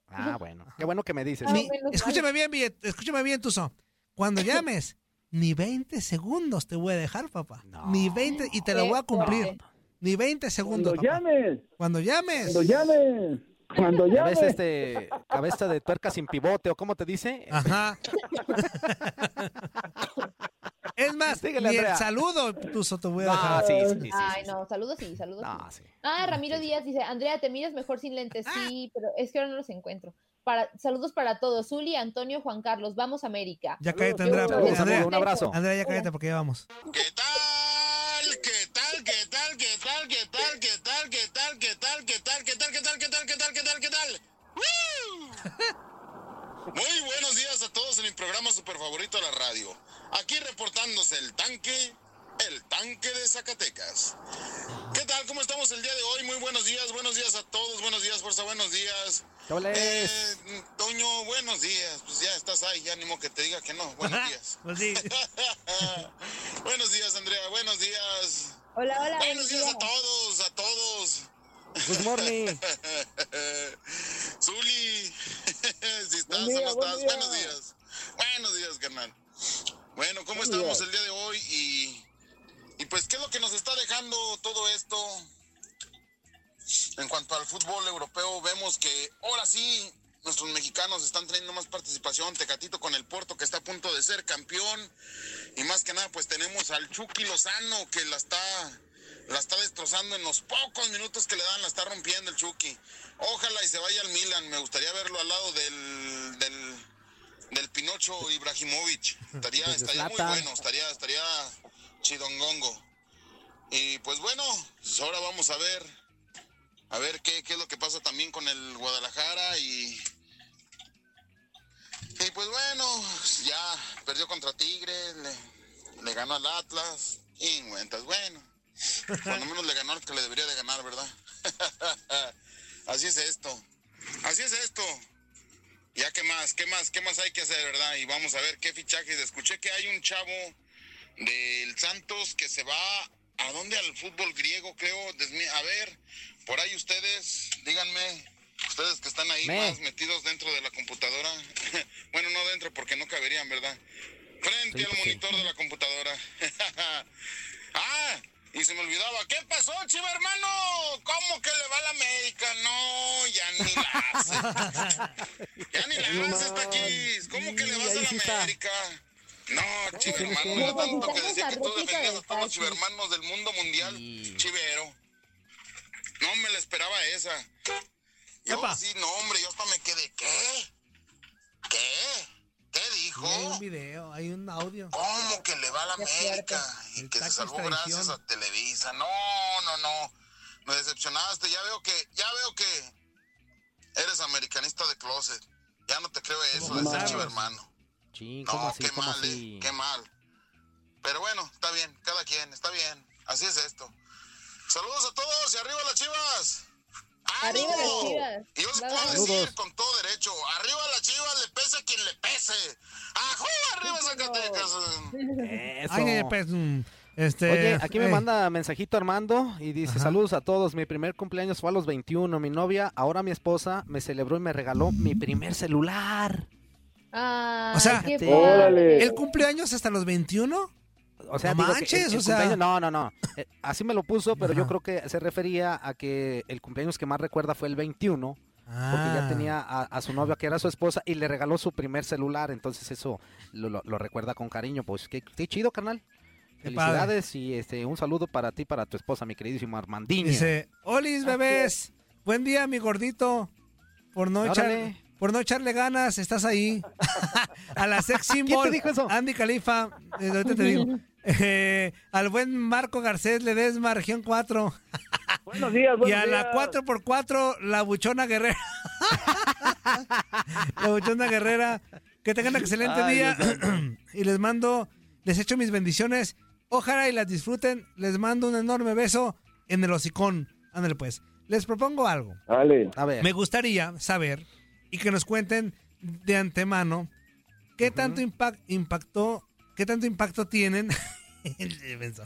Ah, bueno. Qué bueno que me dices. Ah, Ni- escúchame bien, escúchame bien, Tuzo. Cuando <laughs> llames, ni 20 segundos te voy a dejar, papá. No. Ni 20 y te lo Qué voy a cumplir. Ni 20 segundos, Cuando papá. llames, Cuando llames. cuando llames, cuando. Cabeza, este, cabeza de tuerca sin pivote, o cómo te dice. Ajá. <laughs> es más, Síguele, ni el Andrea. saludo, Tuzo, te voy a Ah, dejar. sí, sí, sí, sí, Ay, sí. no, saludos sí, saludos No, sí. sí. Ah, Ramiro Díaz dice, Andrea, te miras mejor sin lentes. Sí, pero es que ahora no los encuentro. Para, saludos para todos. Zuli, Antonio, Juan Carlos. Vamos América. Ya cállate, Andrea. Saludos, Andrea, un abrazo. Andrea, ya cállate porque ya vamos. ¿Qué tal? ¿Qué tal? ¿Qué tal? ¿Qué tal? ¿Qué tal? ¿Qué tal? ¿Qué tal? ¿Qué tal? ¿Qué tal? ¿Qué tal? ¿Qué tal? ¿Qué tal? ¿Qué tal? ¿Qué tal? ¿Qué tal? ¡Woo! Muy buenos días a todos en mi programa super favorito de la radio. Aquí reportándose el tanque, el tanque de Zacatecas. ¿Qué tal? ¿Cómo estamos el día de hoy? Muy buenos días, buenos días a todos, buenos días, fuerza, buenos días. ¿Qué ole? Eh, Toño, buenos días. Pues ya estás ahí, ya animo que te diga que no. Buenos días. Pues <laughs> buenos días, Andrea. Buenos días. Hola, hola. Buenos días a todos, a todos. Good morning. <laughs> Zuli, <laughs> si estás Buen día, o no buen estás, día. buenos días. Buenos días, carnal. Bueno, ¿cómo Buen estamos día. el día de hoy? Y, y pues, ¿qué es lo que nos está dejando todo esto? En cuanto al fútbol europeo, vemos que ahora sí nuestros mexicanos están teniendo más participación. Tecatito con el Porto, que está a punto de ser campeón. Y más que nada, pues tenemos al Chucky Lozano, que la está, la está destrozando en los pocos minutos que le dan, la está rompiendo el Chucky. Ojalá y se vaya al Milan. Me gustaría verlo al lado del, del, del Pinocho Ibrahimovic. Estaría, Pues estaría muy bueno, estaría, estaría chidongongo. Y pues bueno, pues ahora vamos a ver, a ver qué, qué es lo que pasa también con el Guadalajara y, y pues bueno, ya perdió contra Tigre, le, le ganó al Atlas, y cuentas, bueno, cuando <laughs> menos le ganó al que le debería de ganar, ¿verdad? <laughs> Así es esto, así es esto. Ya qué más, qué más, qué más hay que hacer, ¿verdad? Y vamos a ver qué fichajes. Escuché que hay un chavo del Santos que se va a dónde al fútbol griego, creo. A ver, por ahí ustedes, díganme, ustedes que están ahí Me. más metidos dentro de la computadora. <laughs> bueno, no dentro porque no caberían, ¿verdad? Frente al pues monitor de la computadora. ah, y se me olvidaba, ¿qué pasó, chiva hermano? ¿Cómo que le va a la América? No, ya ni la hace. <laughs> ya ni la hace esta aquí. ¿Cómo que le vas a la. América? No, chiva hermano, yo tanto que decía que tú defendías a todos los chivermanos del mundo mundial. Chivero. No me la esperaba esa. Yo sí, no, hombre, yo hasta me quedé, ¿qué? ¿Qué? ¿Qué dijo? Hay un video, hay un audio. ¿Cómo que le va a la América? Y que se salvó gracias a Televisa. No, no, no. Me decepcionaste. Ya veo que, ya veo que eres americanista de closet. Ya no te creo eso de ser chivo hermano. ¿cómo No, así? qué ¿Cómo mal, así? eh. Qué mal. Pero bueno, está bien. Cada quien, está bien. Así es esto. Saludos a todos y arriba las chivas. Arriba las yo les Bravo. puedo Saludos. decir con todo derecho, arriba las chivas, le pese a quien le pese. ¡Ajú! ¡Arriba Zacatecas! Eso. Ay, pues, mm, este, Oye, aquí me eh, manda mensajito Armando y dice, Ajá. saludos a todos, mi primer cumpleaños fue a los 21, mi novia, ahora mi esposa, me celebró y me regaló mi primer celular. Ay, O sea, qué Fíjate. padre. Órale. ¿Él cumple años hasta los 21? O sea, No digo que manches, el- el o sea. no, no, no. Eh, así me lo puso, pero yo creo que se refería a que el cumpleaños que más recuerda fue el 21, porque ya Ah. tenía a, a su novia, que era su esposa, y le regaló su primer celular, entonces eso lo, lo- lo recuerda con cariño. Pues qué, qué chido, padre. Felicidades y este un saludo para ti, para tu esposa, mi queridísimo Armandinho. Dice, Olis, bebés. Buen día, mi gordito. Por no, echar, Órale. Por no echarle ganas, estás ahí. <laughs> a la sex ¿Quién symbol. te dijo eso? Andy Califa. eh, ahorita te digo. <laughs> Eh, al buen Marco Garcés Ledesma, región 4. <laughs> Buenos días, Y buenos a la días. 4x4, la buchona guerrera. la buchona guerrera. Que tengan un excelente Ay, día. <clears throat> Y les mando, les echo mis bendiciones. Ojalá y las disfruten. Les mando un enorme beso en el hocicón. Ándale pues. Les propongo algo. Dale. A ver. Me gustaría saber y que nos cuenten de antemano qué tanto impact, impactó, qué tanto impacto tienen. <laughs>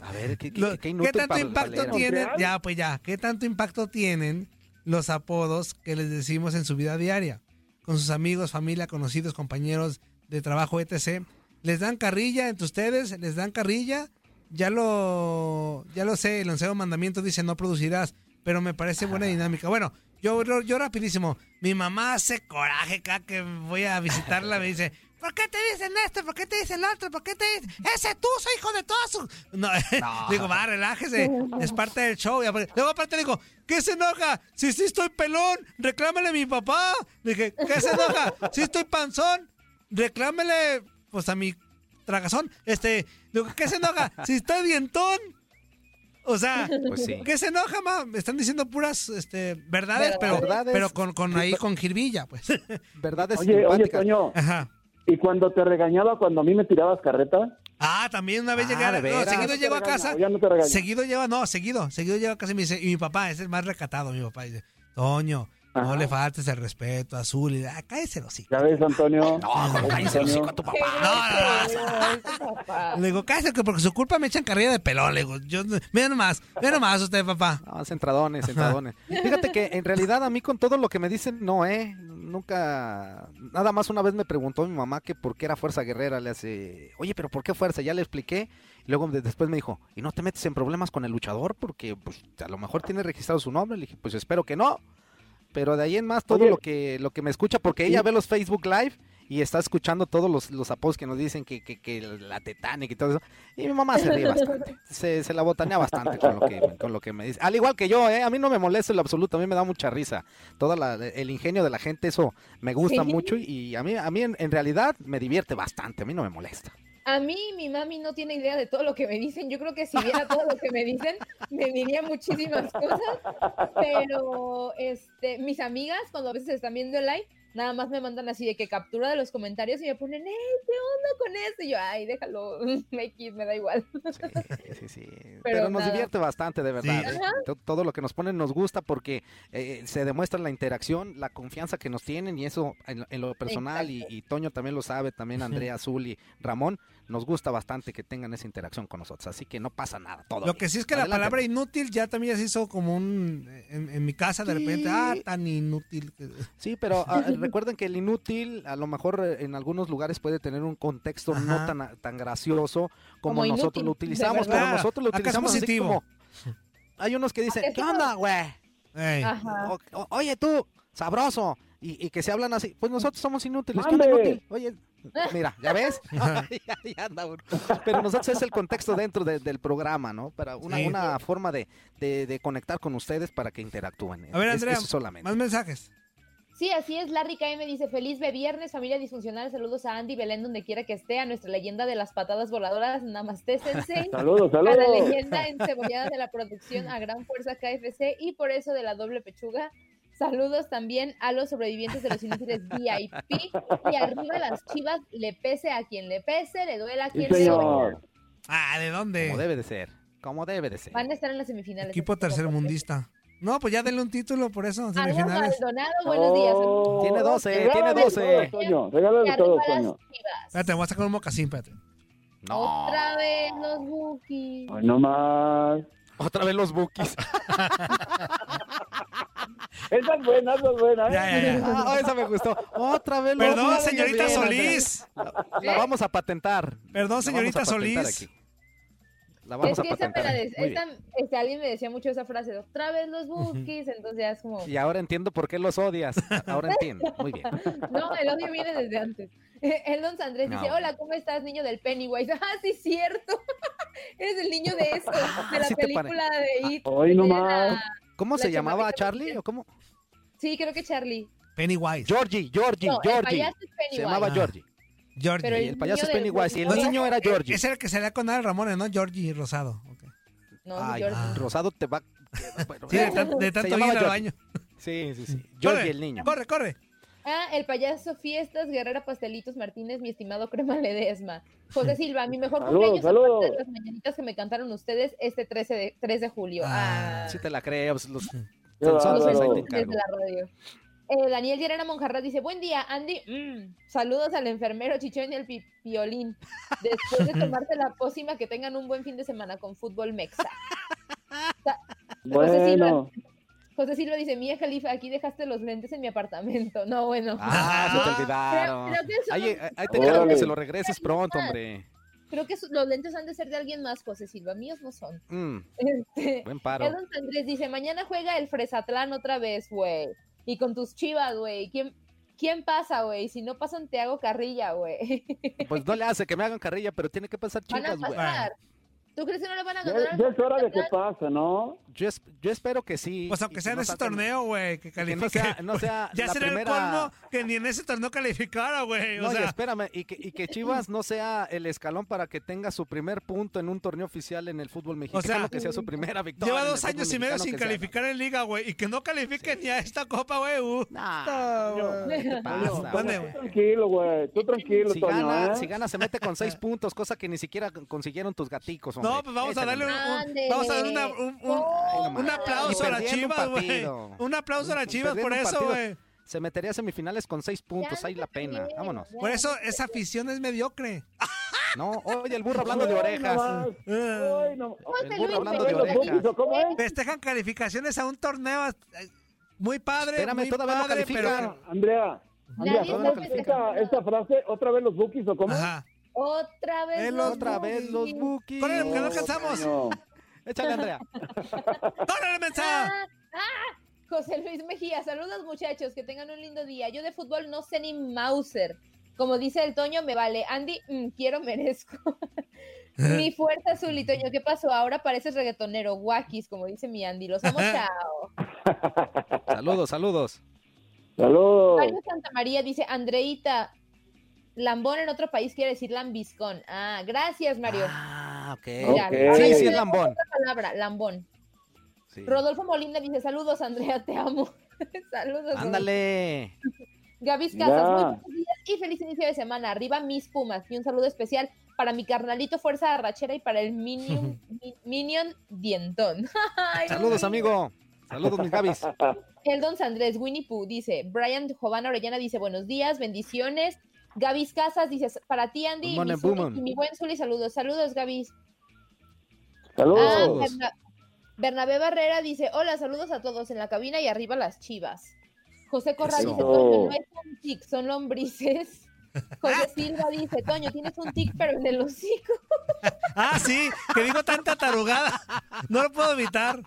A ver, ¿qué, qué- Lo- qué ¿Qué inútil tanto para- impacto para leer. tienen? Ya, pues ya. ¿Qué tanto impacto tienen los apodos que les decimos en su vida diaria? Con sus amigos, familia, conocidos, compañeros de trabajo, etc. ¿Les dan carrilla entre ustedes? ¿Les dan carrilla? Ya lo, ya lo sé, el onceavo mandamiento dice no producirás, pero me parece buena dinámica. Bueno, yo, yo, yo rapidísimo. Mi mamá hace coraje cada que voy a visitarla, me dice, ¿por qué te dicen esto? ¿Por qué te dicen lo otro? ¿Por qué te dicen, ese tú, soy hijo de todas sus... No, <laughs> digo, va, relájese, es parte del show. Y aparte- luego aparte digo, ¿qué se enoja? Si sí estoy pelón, reclámale a mi papá. Dije, ¿qué se enoja? Si estoy panzón, reclámele, pues a mi tragazón. Este, digo, ¿qué se enoja? Si estoy dientón. O sea, Pues sí. ¿qué se enoja, ma? Me están diciendo puras este, verdades, pero, Verdades. pero con, con ahí con jirvilla, pues. Verdades Oye, oye, simpáticas. Toño. Ajá. ¿Y cuando te regañaba cuando a mí me tirabas carreta? Ah, también una vez Ah, llegué a ¿de no, veras? seguido ¿Ya no llego a casa. ya no te? Seguido lleva, no, seguido, seguido llego a casa y me dice, y mi papá es el más recatado, mi papá dice, Toño, no le faltes el respeto a Azul. Y, ah, cállese los hijos. ¿Ya ves, Antonio? <laughs> No, cállese el hocico a tu <laughs> papá. Le digo, cállese que porque su culpa me echan carrilla de pelón. Le digo, yo, mira nomás, mira nomás usted, papá. No, centradones, centradones. Fíjate que en realidad a mí con todo lo que me dicen, no, ¿eh? Nunca, nada más una vez me preguntó mi mamá que por qué era Fuerza Guerrera, le hace, oye, pero ¿por qué Fuerza? Ya le expliqué, y luego de- después me dijo, ¿y no te metes en problemas con el luchador? Porque pues a lo mejor tiene registrado su nombre, le dije, pues espero que no, pero de ahí en más todo Oye. lo que, lo que me escucha, porque ella ve los Facebook Live y está escuchando todos los, los apodos que nos dicen que, que, que la Titanic y todo eso. Y mi mamá se ríe bastante. <laughs> Se, se la botanea bastante con lo, que, con lo que me dice. Al igual que yo, ¿eh? A mí no me molesta en lo absoluto, a mí me da mucha risa. Todo la- el ingenio de la gente, eso me gusta Sí. mucho y, y a mí, a mí en, en realidad me divierte bastante, a mí no me molesta. A mí, mi mami no tiene idea de todo lo que me dicen. Yo creo que si viera todo lo que me dicen, me diría muchísimas cosas. Pero este, mis amigas, cuando a veces están viendo el live, nada más me mandan así de que captura de los comentarios y me ponen, ¡Ey, qué onda con esto! Y yo, ay, déjalo, <laughs> X, me da igual. Sí, sí, sí. <laughs> Pero, Pero nos nada. divierte bastante, de verdad. Sí. ¿eh? To- Todo lo que nos ponen nos gusta porque eh, se demuestra la interacción, la confianza que nos tienen y eso en, lo- en lo personal y, y Toño también lo sabe, también Andrea, Azul y Ramón, nos gusta bastante que tengan esa interacción con nosotros. Así que no pasa nada, todo. Lo bien. que sí es que la palabra inútil ya también se hizo como un. En, en mi casa de repente, ah, tan inútil. Sí, pero ah, <laughs> recuerden que el inútil a lo mejor eh, en algunos lugares puede tener un contexto no tan, tan gracioso como, Como nosotros inútil, lo utilizamos, pero nosotros lo Acá utilizamos así positivo. como... Hay unos que dicen, ¿qué onda, güey? Ey. Ajá. O- o- oye tú, sabroso. Y, y que se hablan así. Pues nosotros somos inútiles. ¿qué ¡Mande! onda, inútil? Oye, mira, ¿ya ves? <laughs> ya, ya anda uno. Pero nosotros es el contexto dentro de- del programa, ¿no? Para una, Sí. una forma de, de- de conectar con ustedes para que interactúen. A ver, Andrea, eso solamente. más mensajes. Sí, así es. Larry KM dice: Feliz be viernes, familia disfuncional. Saludos a Andy Belén, donde quiera que esté. A nuestra leyenda de las patadas voladoras, Namaste Sensei. <laughs> Saludos, A la saludos. leyenda encebollada de la producción, a Gran Fuerza KFC y por eso de la doble pechuga. Saludos también a los sobrevivientes de los inútiles <laughs> VIP. Y arriba las chivas, le pese a quien le pese, le duela a Sí, quien le duela. señor. Ah, ¿de dónde? Como debe de ser. Como debe de ser. Van a estar en las semifinales. Equipo tercermundista. No, pues ya denle un título por eso, semifinales. Maldonado, buenos días. Oh, Tiene 12, regálale tiene 12. todo, Toño, regálale todo, las Toño. chivas. Espérate, voy a sacar un mocasín, espérate. No. Otra vez los bookies. Ay, no más. Otra vez los bookies. <laughs> Esa es buena, esa es buena. ¿eh? Ya, ya, ya. Ah, esa me gustó. Otra vez los Perdón, señorita Bien, Solís. La, la vamos a patentar. La Perdón, vamos a señorita patentar Solís. aquí. La vamos es a que esa me patentar. la de- esta- este, alguien me decía mucho esa frase, otra vez los bookies, entonces ya es como. Y ahora entiendo por qué los odias. Ahora entiendo. Muy bien. <laughs> no, el odio viene desde antes. El Don Andrés dice, hola, ¿cómo estás, niño del Pennywise? <laughs> Ah, sí, cierto. <laughs> Eres el niño de eso, de la sí película de It. Hoy nomás. ¿Cómo La se llamaba Charlie o cómo? Sí, creo que Charlie. Pennywise. Georgie, Georgie, No, el Georgie. payaso es Pennywise. Se llamaba Ah. Georgie. Georgie. Pero el payaso es Pennywise y el niño era Georgie. Ese era el que salía con Al Ramones, ¿no? Georgie Rosado. No, Ay, Georgie. Rosado te va. <laughs> bueno, Sí, de, tan- de se tanto ir al baño. Sí, sí, sí. Corre, Georgie el niño. Corre, corre. Ah, el payaso Fiestas, Guerrera Pastelitos Martínez, mi estimado Crema Ledesma. José Silva, mi mejor Saludos, cumpleaños saludos. de las mañanitas que me cantaron ustedes este 13 de, 3 de julio. Ah, Sí te la creo. pues, Los Qué sensuales, bárbaro. ahí te desde encargo. la radio. Eh, Daniel Llerena Monjarrat dice, buen día, Andy. mm, saludos al enfermero Chichón y al pi- piolín. Después de <laughs> tomarse la pócima, que tengan un buen fin de semana con fútbol mexa. José Silva, Bueno, José Silva dice, Mía Califa, aquí dejaste los lentes en mi apartamento. No, bueno. Ah, se te olvidaron. creo que eso Ahí, no- ahí- ahí te encargo que se lo regreses pronto, hombre. Creo que los lentes han de ser de alguien más, José Silva. Míos no son. Mm, <laughs> Este, buen paro. Edon Andrés dice, mañana juega el Fresatlán otra vez, güey. Y con tus chivas, güey. ¿Quién, ¿Quién pasa, güey? Si no pasan, te hago carrilla, güey. Pues no le hace que me hagan carrilla, pero tiene que pasar Van a güey. ¿Tú crees que no le van a ganar? ya es hora de que pase, ¿no? Yo, es- yo espero que sí. Pues aunque sea en no ese torneo, güey, que Que no califique. sea, no sea <laughs> ya la será el primera... colmo que ni en ese torneo calificara, güey. O No, y sea, espérame, y que, y que Chivas no sea el escalón para que tenga su primer punto en un torneo oficial en el fútbol mexicano, sea, que sea su primera victoria. lleva dos años y medio sin calificar en liga, güey. Y que no califique ni a esta copa, güey. uh. Nah, ¿qué te pasa? ¿Dónde, Tú güey? tranquilo, güey. Tú tranquilo, Si Toño, gana, ¿eh? si gana, se mete con seis puntos, cosa que ni siquiera consiguieron tus gaticos, hombre. No, pues vamos a darle un, vamos a darle una- un, un- no un aplauso a las chivas, güey. Un aplauso a las chivas por eso, güey. Se metería a semifinales con seis puntos, Ya ahí no la pena. Vámonos. ya Por no eso esa afición es mediocre. No, oye, el burro <laughs> hablando de orejas. Ay, no- El burro hablando de orejas. bookies, ¿o ¿Cómo es? Festejan calificaciones a un torneo eh, muy padre, Espérame, muy todavía no padre, pero... califican. Andrea, Andrea, Nadie ¿cómo está es esa, festejando. esa frase? ¿Otra vez los bookies o cómo? Ajá. Otra vez. Los Otra vez los Bookies. Córrele, porque no alcanzamos. Échale, Andrea. <laughs> ¡Córrele, mensa! Ah, ah, José Luis Mejía, saludos muchachos, que tengan un lindo día. Yo de fútbol no sé ni Mauser. Como dice el Toño, me vale. Andy, mm, quiero, merezco. <laughs> mi fuerza azul y Toño, ¿qué pasó? Ahora pareces reggaetonero, guakis, como dice mi Andy. Los amo, chao. Saludos, saludos. Saludos. Mario Santa María dice, Andreita, lambón en otro país quiere decir lambiscón. Ah, gracias, Mario. Ah, ok. Ya, ok. ya Sí, sí, es lambón. otra palabra, lambón. Sí. Rodolfo Molina dice, saludos, Andrea, te amo. <laughs> saludos. Ándale. Gavis Casas, Ya. muy buenos días y feliz inicio de semana. Arriba mis Pumas y un saludo especial para mi carnalito Fuerza Arrachera y para el Minion, <laughs> Mi- Minion Dientón. <laughs> Ay, Saludos, amigo. Saludos, mis Gavis. El Don Sandrés, Winnie Pooh dice, Brian Jovana Orellana dice, buenos días, bendiciones. Gavis Casas dice, para ti, Andy, y mi, Zuli- y mi buen Zuli, saludos. Saludos, Gavis. Ah, Saludos. Berna- Bernabé Barrera dice, hola, saludos a todos en la cabina y arriba las chivas. José Corral Eso. dice, Toño, no es un tic, son lombrices. <laughs> José Silva dice, Toño, tienes un tic, pero en el hocico. <laughs> Ah, sí, que digo tanta tarugada. No lo puedo evitar. Ese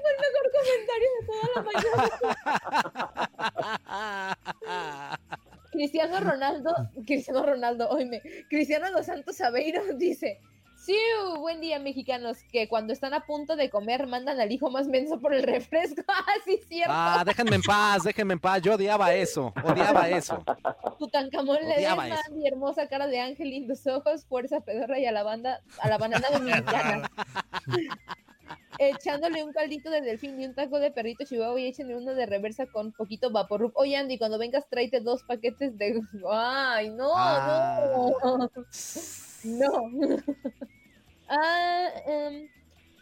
fue el mejor comentario de toda la mañana. <laughs> Cristiano Ronaldo, <laughs> Cristiano Ronaldo, oíme, Cristiano Dos Santos Aveiro <laughs> dice, sí, buen día mexicanos, que cuando están a punto de comer mandan al hijo más menso por el refresco. <laughs> Ah, sí, cierto. Ah, déjenme en paz, déjenme en paz. Yo odiaba eso, odiaba eso. Tutankamón le odiaba eso. mi hermosa cara de ángel, lindos ojos, fuerza pedorra y a la banda, a la banana dominicana. Echándole un caldito de delfín y un taco de perrito chihuahua y échenle uno de reversa con poquito vapor. Oye, Andy, cuando vengas tráete dos paquetes de... ¡Ay, no, Ah. no! No. <laughs> Ah, em,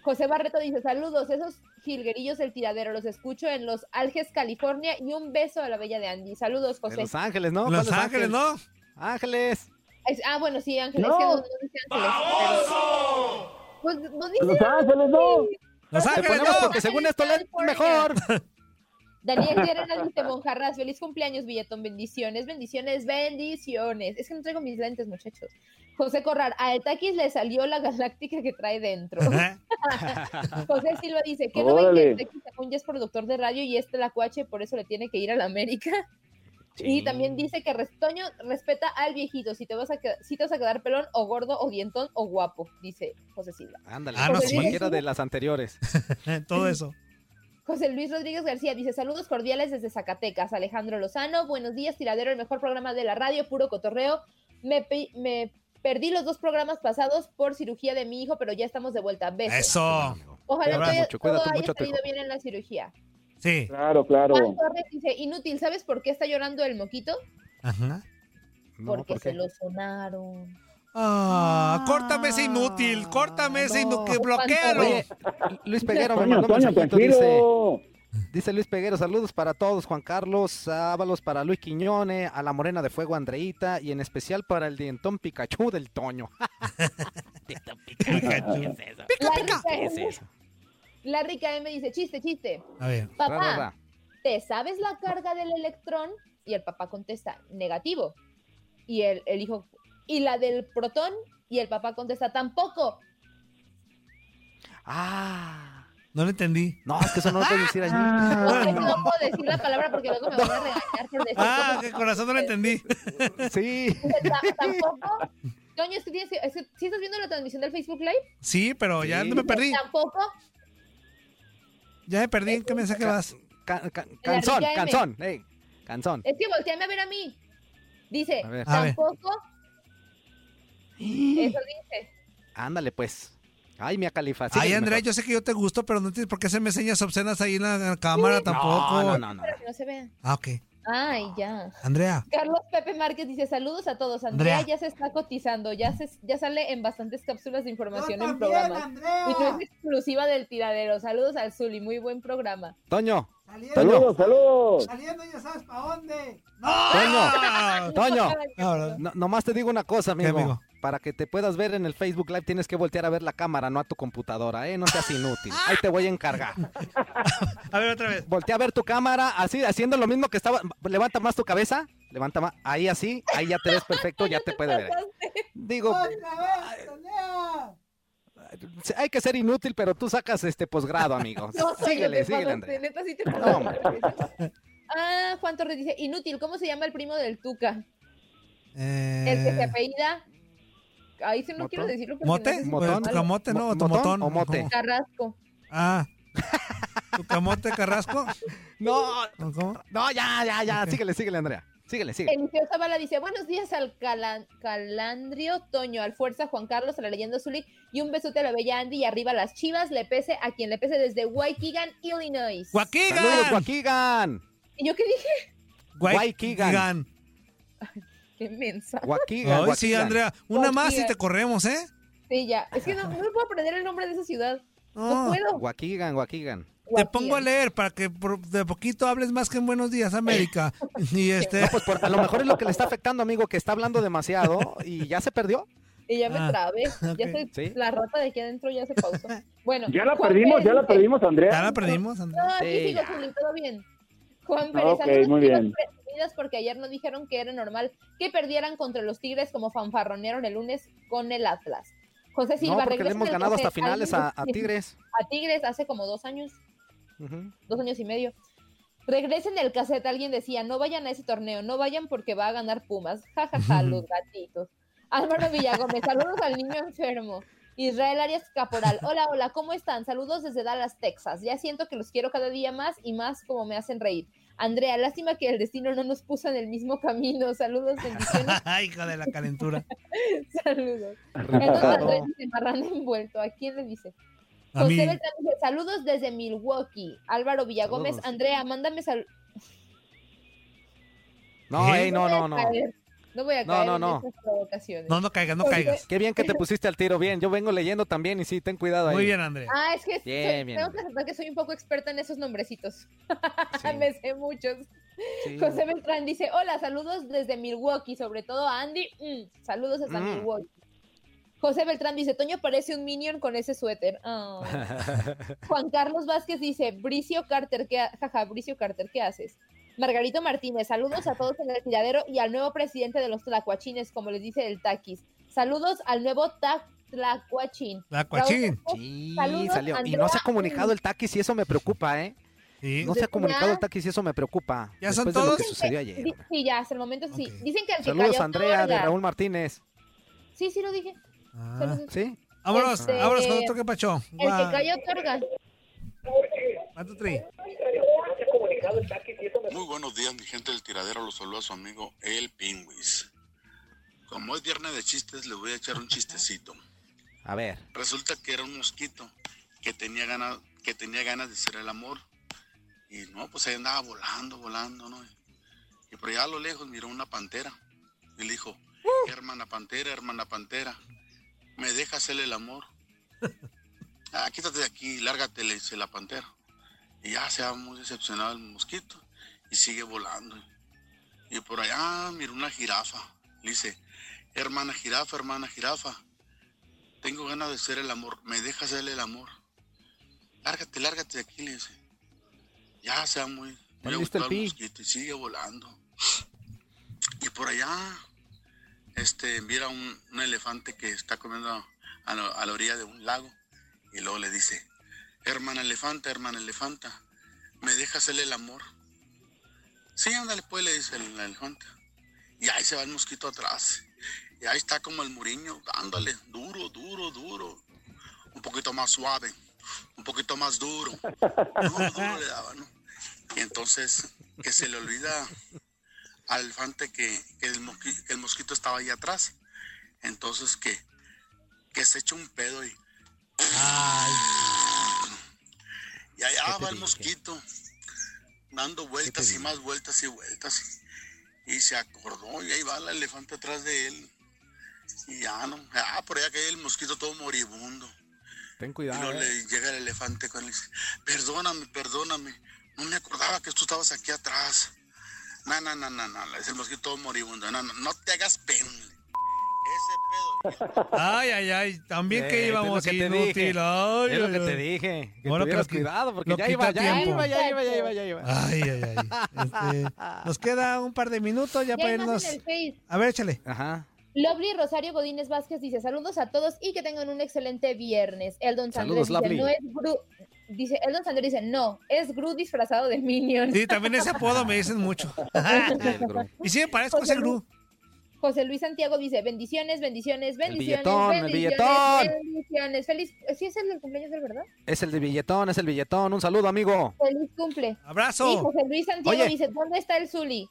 José Barreto dice, saludos, esos jilguerillos del tiradero, los escucho en Los Alges, California, y un beso a la bella de Andy. Saludos, De José. Los Ángeles, ¿no? Los ¿Cuáles Ángeles, ¿no? Ángeles. Es- ah, bueno, sí, Ángeles. No. Es que no, no dice Ángeles. Pues no dice Los Ángeles, no. Los Ángeles, no. porque según esto es mejor. <laughs> Daniel Guerrero dice, Monjarras, feliz cumpleaños, billetón, bendiciones, bendiciones, bendiciones. Es que no traigo mis lentes, muchachos. José Corrar, a el Taquis le salió la galáctica que trae dentro. <laughs> José Silva dice, que no ven que ya es productor de radio y este la cuache, por eso le tiene que ir a la América? Y también dice que Restoño respeta al viejito, si te vas a quedar, si te vas a quedar pelón o gordo o dientón o guapo, dice José Silva. Ándale, Ah, no, sí. cualquiera de las anteriores. <laughs> Todo eso. <laughs> José Luis Rodríguez García dice saludos cordiales desde Zacatecas. Alejandro Lozano, buenos días, tiradero, el mejor programa de la radio, puro cotorreo. Me, pe- me perdí los dos programas pasados por cirugía de mi hijo, pero ya estamos de vuelta. Besos. Eso. Ojalá Abrazo. todo, Mucho, haya salido bien en la cirugía. Sí. Claro, claro. Juan Torres dice, inútil, ¿sabes por qué está llorando el moquito? Ajá. No, Porque ¿por se lo sonaron. Ah, córtame ese inútil, córtame ese no. inútil, bloquealo. Oye, Luis Peguero me Toño, mandó un mensajito, dice, dice Luis Peguero, saludos para todos, Juan Carlos, Ábalos para Luis Quiñone, a la Morena de Fuego Andreita y en especial para el dientón Pikachu del Toño. <laughs> Dientón Pikachu, ¿qué es eso? ¿Qué rica, es eso? La rica M dice, chiste, chiste. A ver. Papá, Ra, ra, ra. ¿te sabes la carga del electrón? Y el papá contesta, negativo. Y el, el hijo, ¿y la del protón? Y el papá contesta, tampoco. Ah, No lo entendí. no, es que eso no lo puedes decir allí. <laughs> No, es que no puedo decir la palabra porque luego me van a regañar por decir Ah, qué corazón no lo entendí. <laughs> Sí. Dice, "Ta- Tampoco. Toño, es que tienes que- que- ¿sí estás viendo la transmisión del Facebook Live? Sí, pero ya Sí. no me perdí. Tampoco. Ya me perdí. ¿En qué mensaje vas? Ca- ca- canzón, canzón, ey, canzón. Es que volteame a ver a mí. Dice, A ver. A ver. tampoco. <gasps> Eso dice. Ándale, pues. Ay, mía califa. Ay, Andrea, yo sé que yo te gusto, pero no tienes por qué hacerme señas obscenas ahí en la, en la cámara tampoco. No, no, no, no. Para que no se vea. Ah, ok. Ay, ya. Andrea. Carlos Pepe Márquez dice saludos a todos. Andrea, Andrea. ya se está cotizando, ya se ya sale en bastantes cápsulas de información en programas. Y no es exclusiva del tiradero. Saludos al Zuli, muy buen programa. Toño, Saludos, saludos. Saliendo ya sabes para dónde. ¡No! Toño, Toño. No, nomás te digo una cosa, amigo. amigo? Para que te puedas ver en el Facebook Live tienes que voltear a ver la cámara, no a tu computadora, ¿eh? No seas inútil. Ahí te voy a encargar. <laughs> A ver, otra vez. Voltea a ver tu cámara, así, haciendo lo mismo que estaba. Levanta más tu cabeza, levanta más. Ahí así, ahí ya te ves perfecto, ya te puede ver. Digo, Otra vez, Andrea. hay que ser inútil, pero tú sacas este posgrado, amigo. <laughs> No, síguele, síguele, Andrea. neta, sí te No, hombre. Ah, Juan Torres dice, inútil, ¿cómo se llama el primo del Tuca? El que se Eh, apellida... Ahí sí no ¿Motón? quiero decirlo. ¿Mote? no ¿Motón? ¿Tu camote, no? ¿Tu ¿motón motón? o mote? ¿Cómo? Carrasco. Ah. <laughs> ¿Tu camote carrasco? <laughs> No, ¿O ¿Cómo? no, ya, ya, ya. Ok. Síguele, síguele, Andrea. Síguele, síguele. Eliseo Zavala dice, buenos días al Calan- Calandrio, Toño, al Fuerza, Juan Carlos, a la leyenda Zuli, y un besote a la bella Andy, y arriba las chivas, le pese a quien le pese desde Waukegan, Illinois. ¡Guaquigan! Joaquigan. ¿Y yo qué dije? Guaquigan. Qué mensa. Joaquigan. Ay, sí, Andrea. Una más y Guaquigan. te corremos, ¿eh? Sí, ya. Es que no, no me puedo aprender el nombre de esa ciudad. No, No. puedo. Joaquigan, Joaquigan. Te pongo a leer para que de poquito hables más que en Buenos Días, América. <laughs> Y este. No, pues por- a lo mejor es lo que le está afectando, amigo, que está hablando demasiado y ya se perdió. Y ya me Ah, trabé. Ya se, Sí. la rata de aquí adentro ya se pausó. <laughs> Bueno. Ya la perdimos, Pérez ya la perdimos, Andrea. Ya la perdimos, Andrea. No, aquí Sí, sigo, todo bien. Juan Ah, Pérez, ok, saludos, muy bien. Porque ayer nos dijeron que era normal que perdieran contra los Tigres como fanfarronearon el lunes con el Atlas. José Silva, No, porque le hemos ganado hasta finales a, Tigres. <laughs> A Tigres hace como dos años, dos años y medio. Regresen el cassette, alguien decía, no vayan a ese torneo, no vayan porque va a ganar Pumas. Ja, ja, ja, los <laughs> gatitos. Álvaro Villagómez, saludos al niño enfermo. Israel Arias Caporal, hola, hola, ¿cómo están? Saludos desde Dallas, Texas. Ya siento que los quiero cada día más y más como me hacen reír. Andrea, lástima que el destino no nos puso en el mismo camino. Saludos, bendiciones, <laughs> Ay, hija de la calentura. <laughs> saludos. Entonces, marrano envuelto. ¿A quién le dice? A José. Beltrán dice, saludos desde Milwaukee. Álvaro Villagómez, Saludos. Andrea, mándame sal No, ¿Qué? ey, no, no, no. No voy a No, caer no, en no. estas provocaciones. No, no caigas, no caigas. Qué bien que te pusiste al tiro, bien. Yo vengo leyendo también y sí, ten cuidado ahí. Muy bien, Andrea. Ah, es que Bien, soy- bien. tengo que aceptar que soy un poco experta en esos nombrecitos. <laughs> Sí. Me sé muchos. Sí. José Beltrán dice, hola, saludos desde Milwaukee, sobre todo a Andy. Mm, saludos hasta Mm. Milwaukee. José Beltrán dice, Toño parece un minion con ese suéter. Ah. <laughs> Juan Carlos Vázquez dice, Bricio Carter, ¿qué ha- jaja, Bricio Carter, ¿qué haces? Margarito Martínez, saludos a todos en el tiradero y al nuevo presidente de los tlacuachines, como les dice el taquis. Saludos al nuevo ta- tlacuachín. Tlacuachín. Sí, saludos, salió. Y no se ha comunicado el taquis y eso me preocupa, ¿eh? No se ha comunicado el taquis y eso me preocupa. ¿Ya son después de lo que todos? sucedió ayer. Sí, ya, hasta el momento sí. Dicen que el que Saludos a Andrea de. Raúl Martínez. Sí, sí lo dije. Saludos. ¿Sí? Vámonos, Este, vámonos con otro que pacho. El que cayó otorga. Muy buenos días, mi gente del tiradero. Los saluda su amigo El Pingüis. Como es viernes de chistes, le voy a echar un chistecito. A ver. Resulta que era un mosquito que tenía ganas, que tenía ganas de hacer el amor. Y no, pues ahí andaba volando, volando, ¿no? Y por allá a lo lejos miró una pantera. Y le dijo, hermana pantera, hermana pantera, ¿me deja hacerle el amor? <laughs> Ah, quítate de aquí, lárgate, le dice la pantera. Y ya se va muy decepcionado el mosquito y sigue volando. Y por allá miró una jirafa. Le dice, hermana jirafa, hermana jirafa, tengo ganas de hacer el amor, ¿me deja hacerle el amor? Lárgate, lárgate de aquí, le dice. Ya se va muy, muy agotado el mosquito y sigue volando. Y por allá, este, mira un, un elefante que está comiendo a la, a la orilla de un lago. Y luego le dice, hermana elefanta, hermana elefanta, ¿me deja hacerle el amor? Sí, ándale pues, le dice el elefante. Y ahí se va el mosquito atrás. Y ahí está como el muriño, dándole duro, duro, duro. Un poquito más suave, un poquito más duro. Duro, duro le daba, ¿no? Y entonces, que se le olvida al elefante que, el, mosquito estaba ahí atrás. Entonces, que, que se echa un pedo y... Y allá va el mosquito, dando vueltas y más vueltas y vueltas. Y se acordó y ahí va el elefante atrás de él. Y ya no, ah, por allá cae el mosquito todo moribundo. Ten Y cuidado. luego eh. le llega el elefante con él y perdóname, perdóname, no me acordaba que tú estabas aquí atrás. No, no, no, no, no, es el mosquito todo moribundo. No, no, no te hagas pena. Ay, ay, ay. También Eh, que es íbamos lo que te inútil. dije. Ay, Es lo que te dije. Que Bueno, tuvieras lo qui- cuidado, porque ya iba, ya tiempo. iba, ya iba, ya iba, ya iba. Ay, ay, ay. <laughs> Este, nos queda un par de minutos ya Ya para irnos. A ver, échale. Ajá. Lovely Rosario Godínez Vázquez dice saludos a todos y que tengan un excelente viernes. Eldon Saludos, dice, Lovely. no es Gru, dice, Eldon dice, no, es Gru disfrazado de Minion. Sí, también ese apodo me dicen mucho. <laughs> y sí, me parezco a ese Gru. José Luis Santiago dice, bendiciones, bendiciones, bendiciones, billetón, el bendiciones, billetón. bendiciones. Feliz, sí es el del cumpleaños del verdad. Es el de billetón, es el billetón. Un saludo, amigo. Feliz cumple. Abrazo. Y José Luis Santiago Oye. dice, ¿dónde está el Zuli?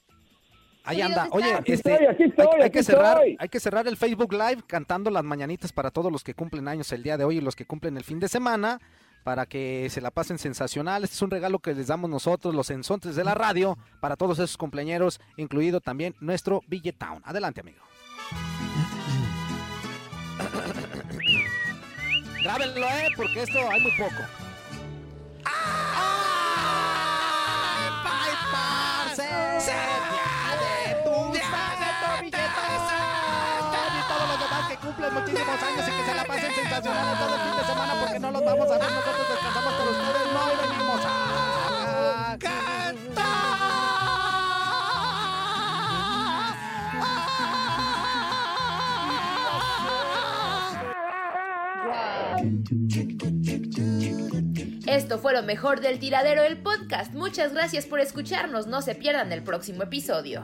Ahí anda. ¿dónde Oye, este, estoy, aquí estoy, hay, que cerrar, estoy. hay que cerrar el Facebook Live cantando las mañanitas para todos los que cumplen años el día de hoy y los que cumplen el fin de semana para que se la pasen sensacional. Este es un regalo que les damos nosotros, los ensontes de la radio, para todos esos cumpleañeros, incluido también nuestro Billetown. Adelante, amigo. <coughs> Grábenlo, eh, porque esto hay muy poco. Y muchísimos años y que se la pasen todo el fin de semana porque no vamos a ver. Nosotros no venimos a Esto fue lo mejor del tiradero del podcast. Muchas gracias por escucharnos. No se pierdan el próximo episodio.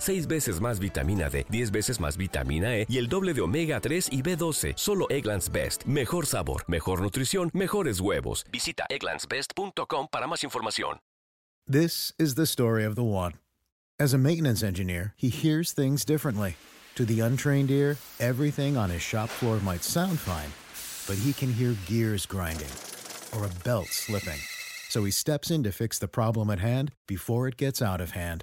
6 veces más vitamina D, 10 veces más vitamina E y el doble de omega 3 y B12. Solo Egglands Best. Mejor sabor, mejor nutrición, mejores huevos. Visita egglandsbest.com para más información. This is the story of the one. As a maintenance engineer, he hears things differently. To the untrained ear, everything on his shop floor might sound fine, but he can hear gears grinding or a belt slipping. So he steps in to fix the problem at hand before it gets out of hand.